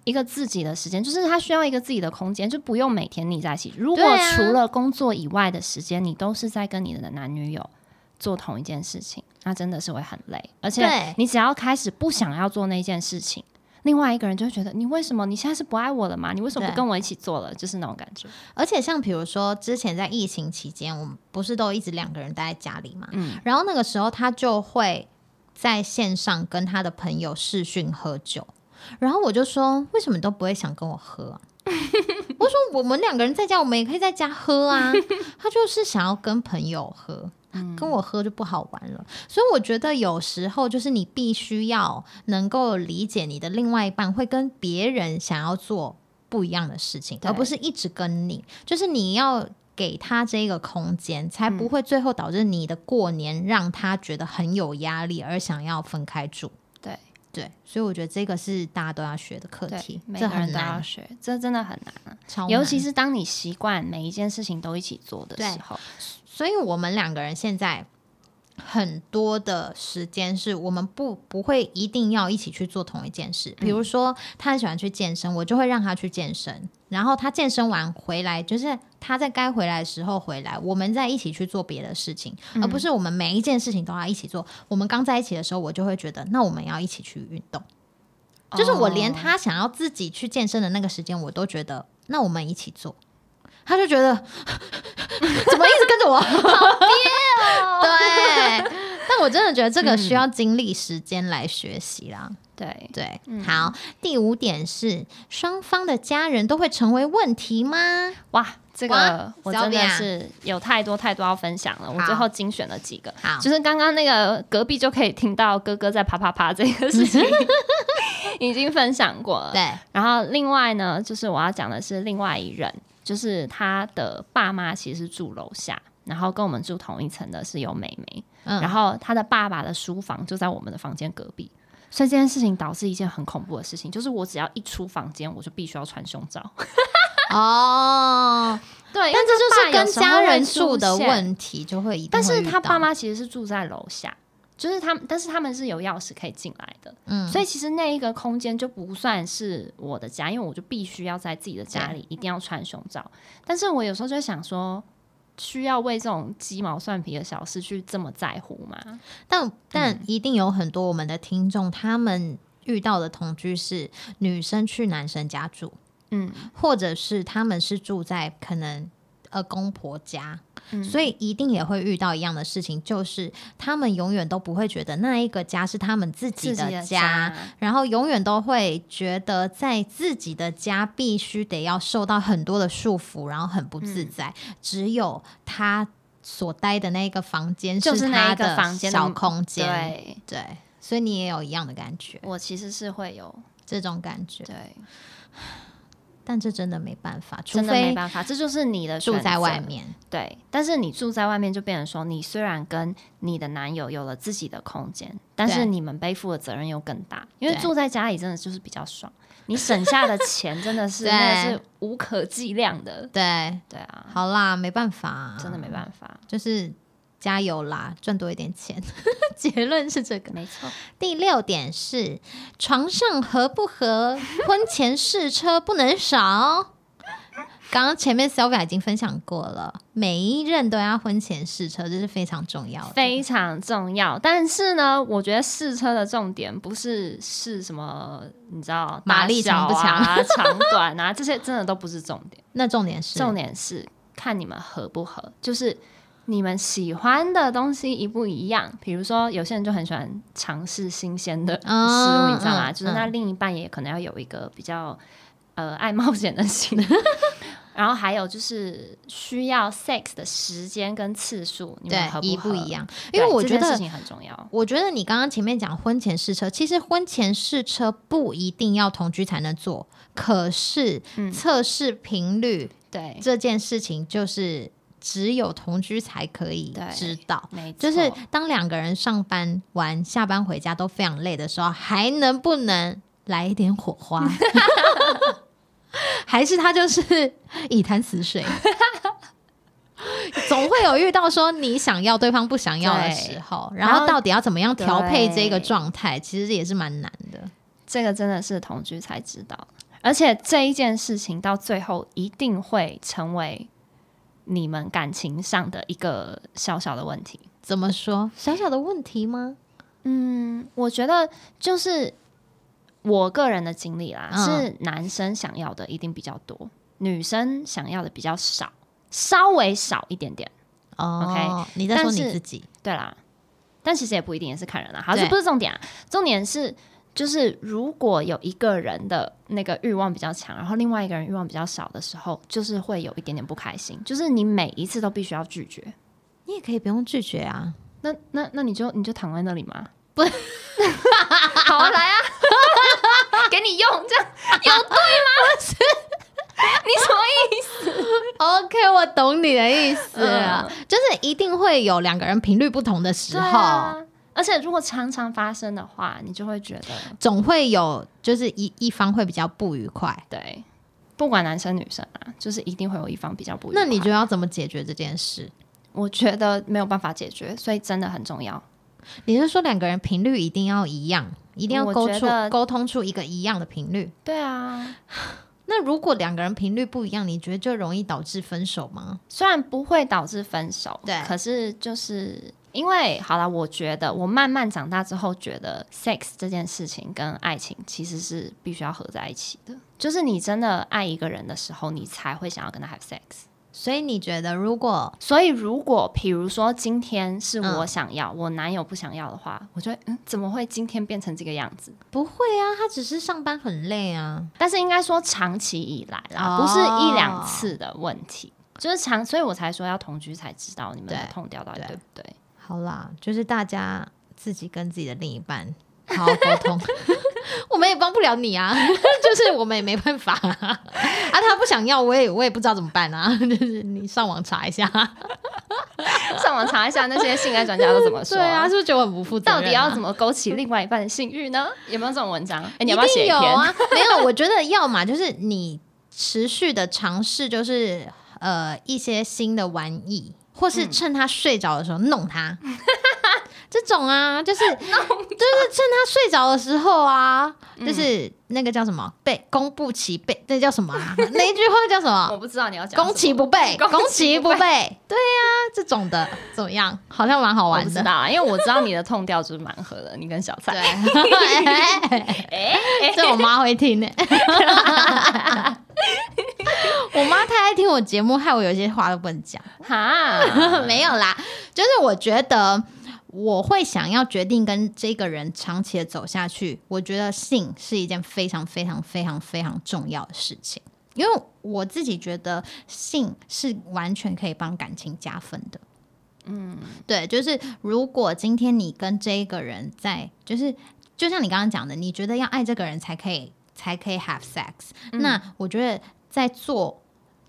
一个自己的时间，就是他需要一个自己的空间，就不用每天腻在一起。如果除了工作以外的时间，你都是在跟你的男女友。做同一件事情，那真的是会很累。而且，你只要开始不想要做那件事情，另外一个人就会觉得你为什么你现在是不爱我了吗？你为什么不跟我一起做了？就是那种感觉。而且，像比如说之前在疫情期间，我们不是都一直两个人待在家里嘛？嗯。然后那个时候，他就会在线上跟他的朋友视讯喝酒。然后我就说，为什么都不会想跟我喝？<laughs> 我说我们两个人在家，我们也可以在家喝啊。他就是想要跟朋友喝，跟我喝就不好玩了。所以我觉得有时候就是你必须要能够理解你的另外一半会跟别人想要做不一样的事情，而不是一直跟你。就是你要给他这个空间，才不会最后导致你的过年让他觉得很有压力，而想要分开住。对对，所以我觉得这个是大家都要学的课题，这很难学，这真的很难啊，尤其是当你习惯每一件事情都一起做的时候。所以我们两个人现在。很多的时间是我们不不会一定要一起去做同一件事。比如说，他很喜欢去健身，我就会让他去健身。然后他健身完回来，就是他在该回来的时候回来，我们再一起去做别的事情，而不是我们每一件事情都要一起做。我们刚在一起的时候，我就会觉得，那我们要一起去运动。就是我连他想要自己去健身的那个时间，我都觉得，那我们一起做。他就觉得 <laughs> 怎么一直跟着我，好憋哦。<laughs> 对，但我真的觉得这个需要经历时间来学习啦。对对，好。第五点是双方的家人都会成为问题吗？哇，这个我真的是有太多太多要分享了。我最后精选了几个，就是刚刚那个隔壁就可以听到哥哥在啪啪啪这个事情 <laughs> 已经分享过了。对，然后另外呢，就是我要讲的是另外一人。就是他的爸妈其实是住楼下，然后跟我们住同一层的是有妹妹，嗯，然后他的爸爸的书房就在我们的房间隔壁，所以这件事情导致一件很恐怖的事情，就是我只要一出房间，我就必须要穿胸罩。<laughs> 哦，对，但这就是跟家人住的问题，就会，但是他爸妈其实是住在楼下。就是他们，但是他们是有钥匙可以进来的，嗯，所以其实那一个空间就不算是我的家，因为我就必须要在自己的家里一定要穿胸罩。但是我有时候就想说，需要为这种鸡毛蒜皮的小事去这么在乎吗？但但一定有很多我们的听众，他们遇到的同居是女生去男生家住，嗯，或者是他们是住在可能。呃，公婆家，所以一定也会遇到一样的事情，就是他们永远都不会觉得那一个家是他们自己的家，然后永远都会觉得在自己的家必须得要受到很多的束缚，然后很不自在。只有他所待的那个房间是他的小空间，对。对，所以你也有一样的感觉。我其实是会有。这种感觉，对。但这真的没办法，真的没办法，这就是你的住在外面。对，但是你住在外面就变成说，你虽然跟你的男友有了自己的空间，但是你们背负的责任又更大。因为住在家里真的就是比较爽，你省下的钱真的是 <laughs> 真的是无可计量的。对对啊，好啦，没办法，真的没办法，就是。加油啦，赚多一点钱。<laughs> 结论是这个，没错。第六点是床上合不合，婚前试车不能少。刚刚前面 Sylvia 已经分享过了，每一任都要婚前试车，这是非常重要的，非常重要。但是呢，我觉得试车的重点不是试什么，你知道马力强不强啊、长短啊，这些真的都不是重点。<laughs> 那重点是，重点是看你们合不合，就是。你们喜欢的东西一不一样？比如说，有些人就很喜欢尝试新鲜的事物，你知道吗？就是那另一半也可能要有一个比较呃爱冒险的心。<laughs> 然后还有就是需要 sex 的时间跟次数，你们合不不一样？因为我觉得事情很重要。我觉得你刚刚前面讲婚前试车，其实婚前试车不一定要同居才能做，可是测试频率对这件事情就是。只有同居才可以知道。就是当两个人上班完、下班回家都非常累的时候，还能不能来一点火花？<laughs> 还是他就是一潭死水？总会有遇到说你想要对方不想要的时候，然后到底要怎么样调配这个状态，其实也是蛮难的。这个真的是同居才知道，而且这一件事情到最后一定会成为。你们感情上的一个小小的问题，怎么说？小小的问题吗？嗯，我觉得就是我个人的经历啦，是男生想要的一定比较多，女生想要的比较少，稍微少一点点。哦 OK，你在说你自己？对啦，但其实也不一定，也是看人啦。好，这不是重点啊，重点是就是如果有一个人的那个欲望比较强，然后另外一个人欲望比较少的时候，就是会有一点点不开心。就是你每一次都必须要拒绝，你也可以不用拒绝啊。那那那你就你就躺在那里吗？不，好啊，来啊，给你用，这样有对吗？是，<laughs> 你什么意思？OK，我懂你的意思啊，就是一定会有两个人频率不同的时候。而且如果常常发生的话，你就会觉得总会有，就是一一方会比较不愉快。对，不管男生女生啊，就是一定会有一方比较不愉快。那你觉得要怎么解决这件事？我觉得没有办法解决，所以真的很重要。你是说两个人频率一定要一样，一定要沟出沟通出一个一样的频率？对啊。<sighs> 那如果两个人频率不一样，你觉得就容易导致分手吗？虽然不会导致分手，对，可是就是。因为好了，我觉得我慢慢长大之后，觉得 sex 这件事情跟爱情其实是必须要合在一起的。就是你真的爱一个人的时候，你才会想要跟他 have sex。所以你觉得，如果所以如果比如说今天是我想要，我男友不想要的话，我觉得嗯，怎么会今天变成这个样子？不会啊，他只是上班很累啊。但是应该说长期以来啦，不是一两次的问题，就是长，所以我才说要同居才知道你们的痛调到底对不对。好啦，就是大家自己跟自己的另一半好好沟通，<laughs> 我们也帮不了你啊，<laughs> 就是我们也没办法啊。他不想要，我也我也不知道怎么办啊。<laughs> 就是你上网查一下，上网查一下那些性爱专家都怎么说。对啊，是不是觉得很不负责任？到底要怎么勾起另外一半的性欲呢？有没有这种文章？哎，你要不要写一篇？没有，我觉得要嘛，就是你持续的尝试，就是呃一些新的玩意。或是趁他睡着的时候弄他，<laughs> 这种啊，就是 <laughs> 就是趁他睡着的时候啊，就是那个叫什么备攻不其备，那叫什么？<laughs> 那一句话叫什么？我不知道你要讲攻其不备，攻其不备。对呀，这种的怎么样？好像蛮好玩的。知道，因为我知道你的痛调就是蛮合的，你跟小蔡。哎，这我妈会听的。<laughs> 我妈太爱听我节目，害我有些话都不能讲。哈，<laughs> 没有啦，就是我觉得我会想要决定跟这个人长期的走下去。我觉得性是一件非常非常非常非常重要的事情，因为我自己觉得性是完全可以帮感情加分的。嗯，对，就是如果今天你跟这一个人在，就是就像你刚刚讲的，你觉得要爱这个人才可以才可以 have sex，那我觉得。在做，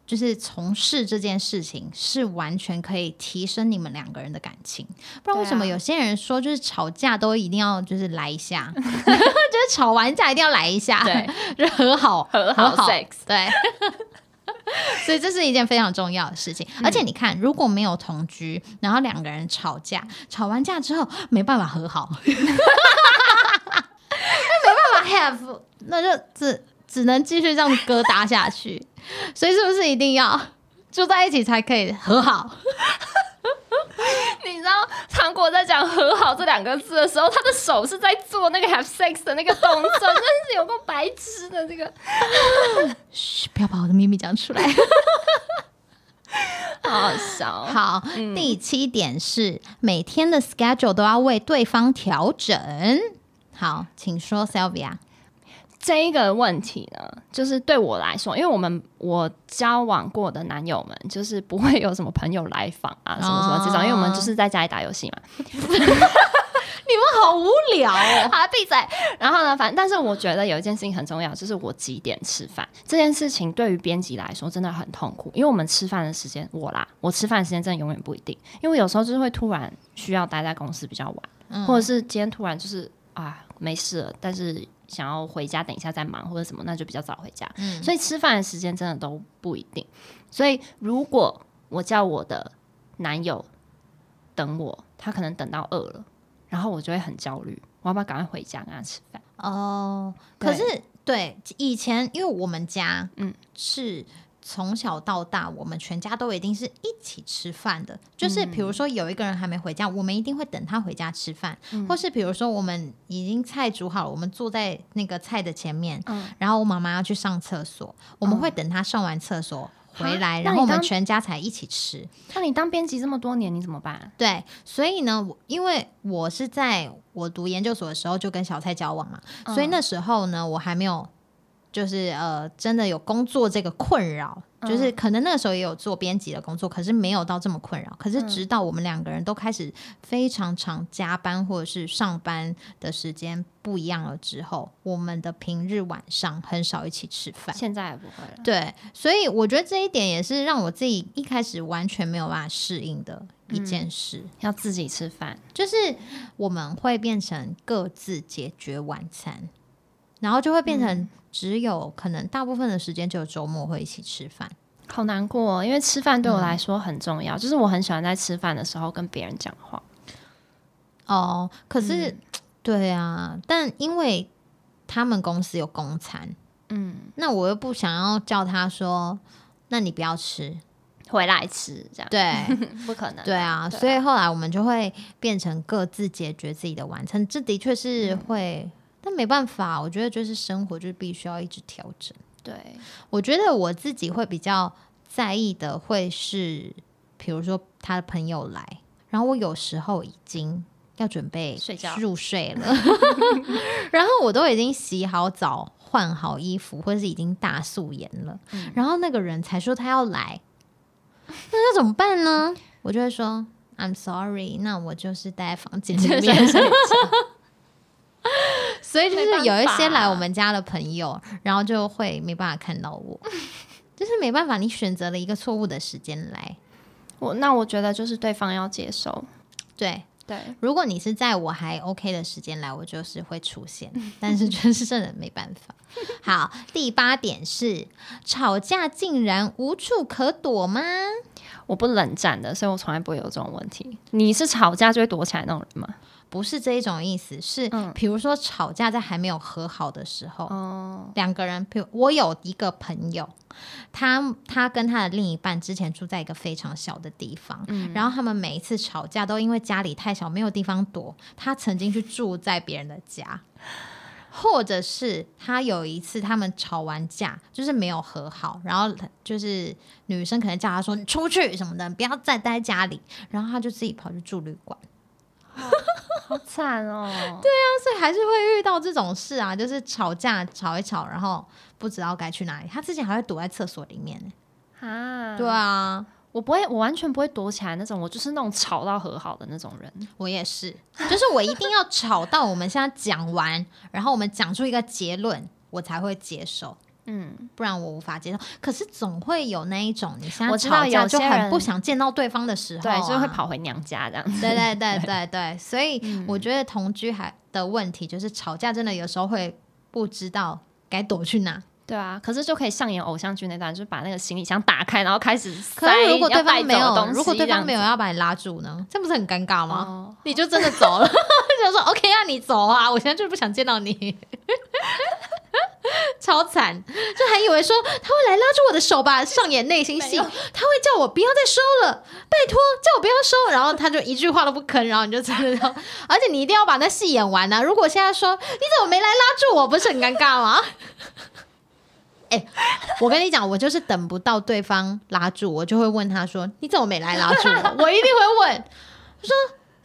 就是从事这件事情，是完全可以提升你们两个人的感情。不然为什么有些人说，就是吵架都一定要就是来一下，<laughs> 就是吵完架一定要来一下，对，<laughs> 就和好和好 sex，对。<laughs> 所以这是一件非常重要的事情。而且你看，如果没有同居，然后两个人吵架，吵完架之后没办法和好，那没办法 have，那就只。只能继续这样疙瘩下去，所以是不是一定要住在一起才可以和好？<laughs> 你知道糖果在讲“和好”这两个字的时候，他的手是在做那个 “have sex” 的那个动作，<laughs> 真是有个白痴的这个。<laughs> 嘘，不要把我的秘密讲出来。好笑。好，第七点是每天的 schedule 都要为对方调整。好，请说，Sylvia。这一个问题呢，就是对我来说，因为我们我交往过的男友们，就是不会有什么朋友来访啊，<laughs> 什么什么这种，因为我们就是在家里打游戏嘛。<laughs> 你们好无聊哦，<laughs> 好闭嘴。然后呢，反正但是我觉得有一件事情很重要，就是我几点吃饭这件事情，对于编辑来说真的很痛苦，因为我们吃饭的时间，我啦，我吃饭的时间真的永远不一定，因为有时候就是会突然需要待在公司比较晚，或者是今天突然就是啊没事了，但是。想要回家，等一下再忙或者什么，那就比较早回家。嗯，所以吃饭的时间真的都不一定。所以如果我叫我的男友等我，他可能等到饿了，然后我就会很焦虑，我要不要赶快回家跟他吃饭？哦，可是对以前，因为我们家嗯是。从小到大，我们全家都一定是一起吃饭的。就是比如说有一个人还没回家，我们一定会等他回家吃饭。或是比如说我们已经菜煮好了，我们坐在那个菜的前面，然后我妈妈要去上厕所，我们会等她上完厕所回来，然后我们全家才一起吃。那你当编辑这么多年，你怎么办？对，所以呢，因为我是在我读研究所的时候就跟小蔡交往嘛，所以那时候呢，我还没有。就是呃，真的有工作这个困扰，就是可能那个时候也有做编辑的工作，可是没有到这么困扰。可是直到我们两个人都开始非常常加班或者是上班的时间不一样了之后，我们的平日晚上很少一起吃饭。现在也不会了。对，所以我觉得这一点也是让我自己一开始完全没有办法适应的一件事。要自己吃饭，就是我们会变成各自解决晚餐，然后就会变成。只有可能大部分的时间只有周末会一起吃饭，好难过，因为吃饭对我来说很重要，就是我很喜欢在吃饭的时候跟别人讲话。哦，可是 <tsk> 对啊，但因为他们公司有公餐，嗯，那我又不想要叫他说，那你不要吃，回来吃这样，对，<laughs> 不可能，对啊，所以后来我们就会变成各自解决自己的晚餐，这的确是会。但没办法，我觉得就是生活，就是必须要一直调整。对，我觉得我自己会比较在意的，会是比如说他的朋友来，然后我有时候已经要准备睡觉入睡了，<laughs> 然后我都已经洗好澡、换好衣服，或者是已经大素颜了，然后那个人才说他要来，那要怎么办呢？我就会说 I'm sorry，那我就是待在房间里面睡觉。<laughs> 所以就是有一些来我们家的朋友，然后就会没办法看到我，<laughs> 就是没办法，你选择了一个错误的时间来，我那我觉得就是对方要接受，对对，如果你是在我还 OK 的时间来，我就是会出现，<laughs> 但是就是真的没办法。好，第八点是吵架竟然无处可躲吗？我不冷战的，所以我从来不会有这种问题。你是吵架就会躲起来那种人吗？不是这一种意思，是比如说吵架在还没有和好的时候，两个人，比如我有一个朋友，他他跟他的另一半之前住在一个非常小的地方，然后他们每一次吵架都因为家里太小没有地方躲，他曾经去住在别人的家，或者是他有一次他们吵完架就是没有和好，然后就是女生可能叫他说你出去什么的，不要再待家里，然后他就自己跑去住旅馆。<laughs> 好惨哦！对啊，所以还是会遇到这种事啊，就是吵架吵一吵，然后不知道该去哪里。他之前还会躲在厕所里面呢。啊，对啊，我不会，我完全不会躲起来那种，我就是那种吵到和好的那种人。我也是，就是我一定要吵到我们现在讲完，然后我们讲出一个结论，我才会接受。嗯，不然我无法接受。可是总会有那一种，你现在吵架就很不想见到对方的时候，对，就会跑回娘家这样。对对对 <laughs> 对对，所以我觉得同居还的问题就是吵架真的有时候会不知道该躲去哪。对啊，可是就可以上演偶像剧那段，就是把那个行李箱打开，然后开始。可是如果对方没有，如果对方没有要把你拉住呢？这不是很尴尬吗？你就真的走了，<laughs> 就说 OK 啊，你走啊，我现在就是不想见到你。<laughs> 超惨，就还以为说他会来拉住我的手吧，上演内心戏。他会叫我不要再收了，拜托，叫我不要收。然后他就一句话都不吭，然后你就真的要，而且你一定要把那戏演完呢。如果现在说你怎么没来拉住我，不是很尴尬吗？<laughs> 哎，我跟你讲，我就是等不到对方拉住我，就会问他说你怎么没来拉住我？我一定会问，说。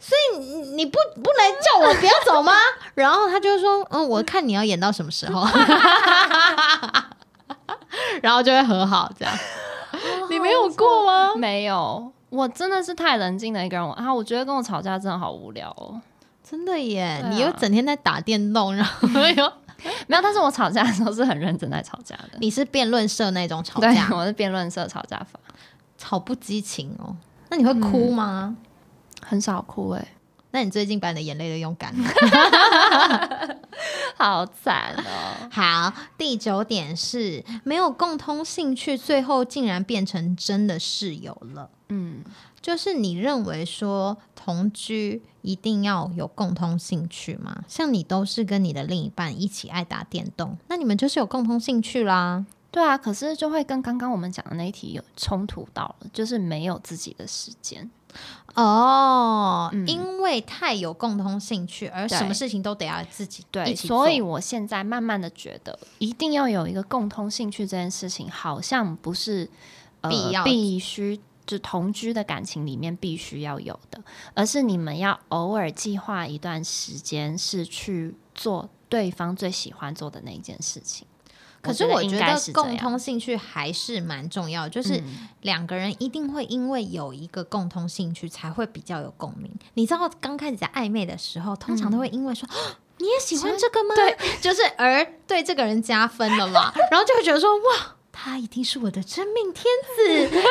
所以你你不不能叫我不要走吗？<laughs> 然后他就说，嗯，我看你要演到什么时候，<laughs> 然后就会和好这样。你没有过吗？没有，我真的是太冷静的一个人啊！我觉得跟我吵架真的好无聊哦，真的耶！你又整天在打电动，然后又 <laughs> 没有，但是我吵架的时候是很认真在吵架的。你是辩论社那种吵架？我是辩论社吵架法，吵不激情哦。那你会哭吗？很少哭哎，那你最近把你的眼泪都用干了，<laughs> 好惨哦。好，第九点是没有共通兴趣，最后竟然变成真的室友了。嗯，就是你认为说同居一定要有共通兴趣吗？像你都是跟你的另一半一起爱打电动，那你们就是有共通兴趣啦。对啊，可是就会跟刚刚我们讲的那一题有冲突到了，就是没有自己的时间。哦，因为太有共同兴趣，而什么事情都得要自己对，所以我现在慢慢的觉得，一定要有一个共同兴趣这件事情，好像不是必要必须就同居的感情里面必须要有的，而是你们要偶尔计划一段时间，是去做对方最喜欢做的那一件事情。可是我觉得共通兴趣还是蛮重要，就是两个人一定会因为有一个共通兴趣才会比较有共鸣。你知道刚开始在暧昧的时候，通常都会因为说你也喜欢这个吗？对，<laughs> 就是而对这个人加分了嘛，<laughs> 然后就会觉得说哇。他一定是我的真命天子，<laughs> 因为他也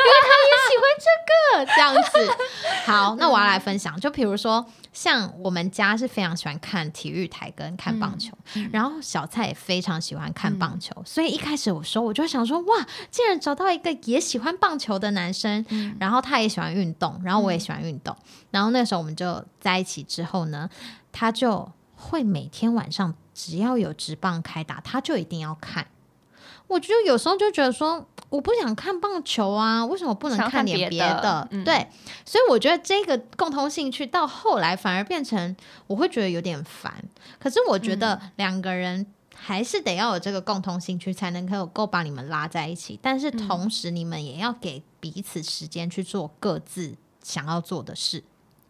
喜欢这个这样子。好，那我要来分享，就比如说，像我们家是非常喜欢看体育台跟看棒球，然后小蔡也非常喜欢看棒球，所以一开始我说，我就想说，哇，竟然找到一个也喜欢棒球的男生，然后他也喜欢运动，然后我也喜欢运动，然后那时候我们就在一起之后呢，他就会每天晚上只要有直棒开打，他就一定要看。我就有时候就觉得说，我不想看棒球啊，为什么不能看点别的？对，所以我觉得这个共同兴趣到后来反而变成我会觉得有点烦。可是我觉得两个人还是得要有这个共同兴趣，才能够够把你们拉在一起。但是同时，你们也要给彼此时间去做各自想要做的事。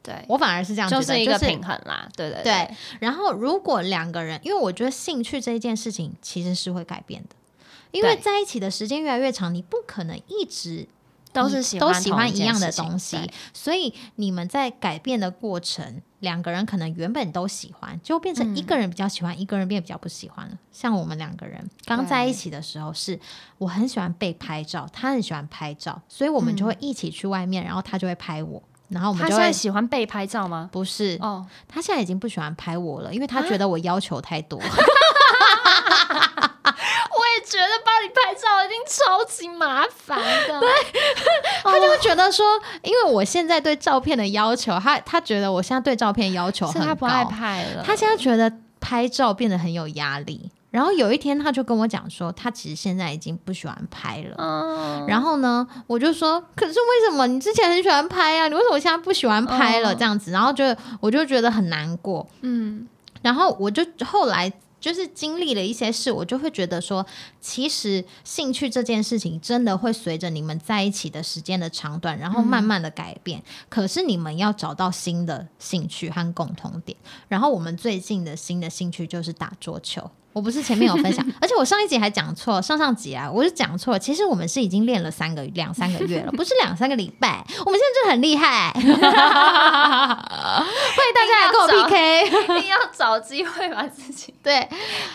对我反而是这样，就是一个平衡啦。对对对。然后，如果两个人，因为我觉得兴趣这一件事情其实是会改变的。因为在一起的时间越来越长，你不可能一直都是喜都喜欢一样的东西，所以你们在改变的过程，两个人可能原本都喜欢，就变成一个人比较喜欢，一个人变比较不喜欢了。像我们两个人刚在一起的时候，是我很喜欢被拍照，他很喜欢拍照，所以我们就会一起去外面，然后他就会拍我，然后我们就会喜欢被拍照吗？不是哦，他现在已经不喜欢拍我了，因为他觉得我要求太多。<laughs> 觉得帮你拍照一定超级麻烦的，对，<laughs> 他就会觉得说，因为我现在对照片的要求，他他觉得我现在对照片要求很高，他不爱拍了，他现在觉得拍照变得很有压力。然后有一天，他就跟我讲说，他其实现在已经不喜欢拍了。然后呢，我就说，可是为什么你之前很喜欢拍啊？你为什么现在不喜欢拍了？这样子，然后就我就觉得很难过。嗯，然后我就后来。就是经历了一些事，我就会觉得说，其实兴趣这件事情真的会随着你们在一起的时间的长短，然后慢慢的改变。可是你们要找到新的兴趣和共同点。然后我们最近的新的兴趣就是打桌球。我不是前面有分享，<laughs> 而且我上一集还讲错，上上集啊，我是讲错。其实我们是已经练了三个两三个月了，不是两三个礼拜。我们现在就很厉害，<laughs> 欢迎大家来跟我 PK，一定要找机会把自己 <laughs> 对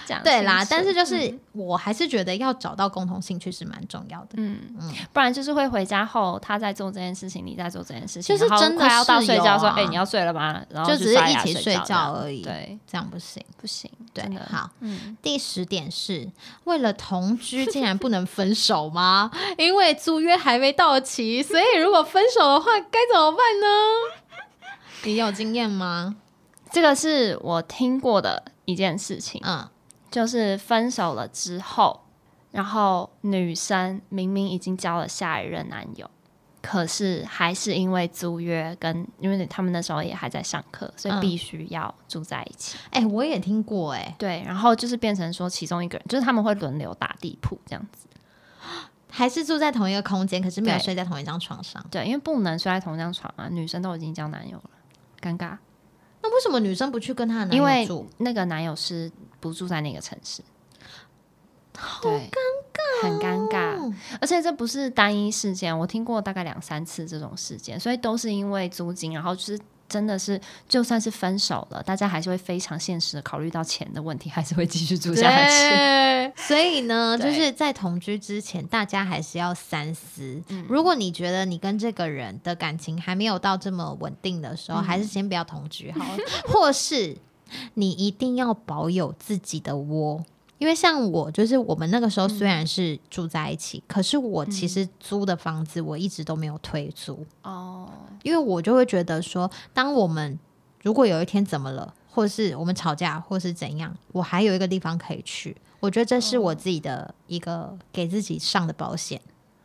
讲对啦。但是就是我还是觉得要找到共同兴趣是蛮重要的，嗯嗯，不然就是会回家后他在做这件事情，你在做这件事情，就是真的要到睡觉说，哎，你要睡了吗？然后就只是一起睡觉而已，对，这样不行不行，对，好，嗯。第十点是为了同居，竟然不能分手吗？因为租约还没到期，所以如果分手的话，该怎么办呢？你有经验吗？这个是我听过的一件事情，嗯，就是分手了之后，然后女生明明已经交了下一任男友。可是还是因为租约跟因为他们那时候也还在上课，所以必须要住在一起。哎，我也听过哎，对，然后就是变成说其中一个人，就是他们会轮流打地铺这样子，还是住在同一个空间，可是没有睡在同一张床上。对，因为不能睡在同一张床啊，女生都已经交男友了，尴尬。那为什么女生不去跟她男友住？那个男友是不住在那个城市。好尴尬，很尴尬，而且这不是单一事件，我听过大概两三次这种事件，所以都是因为租金，然后就是真的是，就算是分手了，大家还是会非常现实的考虑到钱的问题，还是会继续住下去。<laughs> 所以呢，就是在同居之前，大家还是要三思。如果你觉得你跟这个人的感情还没有到这么稳定的时候，还是先不要同居好，或是你一定要保有自己的窝。因为像我，就是我们那个时候虽然是住在一起，可是我其实租的房子我一直都没有退租哦。因为我就会觉得说，当我们如果有一天怎么了，或是我们吵架，或是怎样，我还有一个地方可以去。我觉得这是我自己的一个给自己上的保险。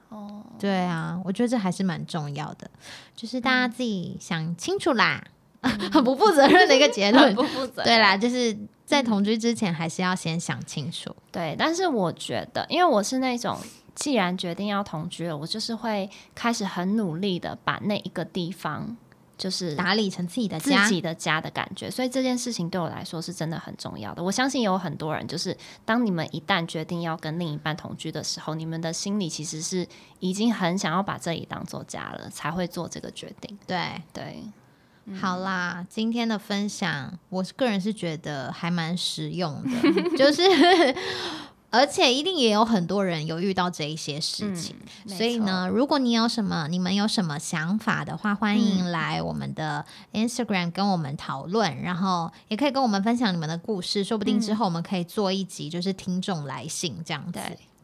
哦，对啊，我觉得这还是蛮重要的，就是大家自己想清楚啦。<laughs> 很不负责任的一个结论，<laughs> 不负责。对啦，就是在同居之前，还是要先想清楚。对，但是我觉得，因为我是那种既然决定要同居了，我就是会开始很努力的把那一个地方。就是打理成自己的自己的家的感觉，所以这件事情对我来说是真的很重要的。我相信有很多人，就是当你们一旦决定要跟另一半同居的时候，你们的心里其实是已经很想要把这里当做家了，才会做这个决定。对对，好啦，今天的分享，我个人是觉得还蛮实用的，<laughs> 就是。而且一定也有很多人有遇到这一些事情，所以呢，如果你有什么，你们有什么想法的话，欢迎来我们的 Instagram 跟我们讨论，然后也可以跟我们分享你们的故事，说不定之后我们可以做一集，就是听众来信这样子。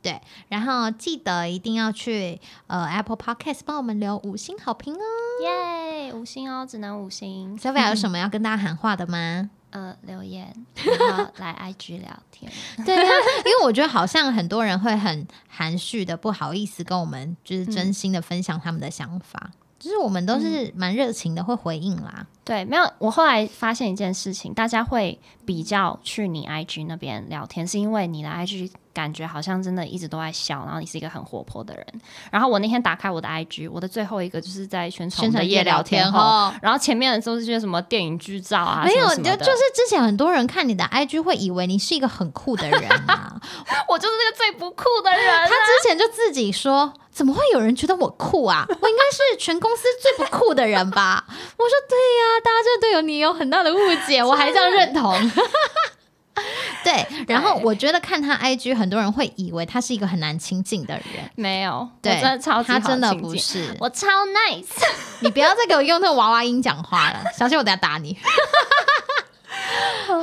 对，然后记得一定要去呃 Apple Podcast 帮我们留五星好评哦，耶，五星哦，只能五星。Sophia 有什么要跟大家喊话的吗？<laughs> 呃，留言，<laughs> 然后来 IG 聊天。对啊，因为我觉得好像很多人会很含蓄的，不好意思跟我们就是真心的分享他们的想法，就是我们都是蛮热情的，会回应啦。对，没有。我后来发现一件事情，大家会比较去你 IG 那边聊天，是因为你的 IG。感觉好像真的一直都在笑，然后你是一个很活泼的人。然后我那天打开我的 IG，我的最后一个就是在宣传的夜聊天后，然后前面的都是些什么电影剧照啊，没有，就就是之前很多人看你的 IG 会以为你是一个很酷的人啊，<laughs> 我就是那个最不酷的人。他之前就自己说，怎么会有人觉得我酷啊？我应该是全公司最不酷的人吧？<laughs> 我说对呀，大家就对有你有很大的误解，我还这样认同。<laughs> <laughs> 对，然后我觉得看他 IG，很多人会以为他是一个很难亲近的人。没有，对，真的超他真的不是，我超 nice。<laughs> 你不要再给我用那个娃娃音讲话了，小心我等下打你。<laughs>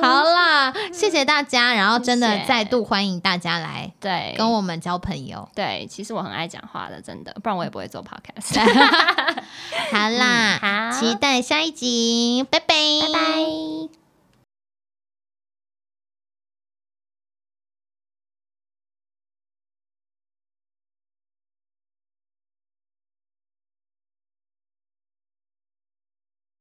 好啦，谢谢大家，然后真的再度欢迎大家来对跟我们交朋友。对，其实我很爱讲话的，真的，不然我也不会做 podcast。好啦，好，期待下一集，拜拜，拜拜。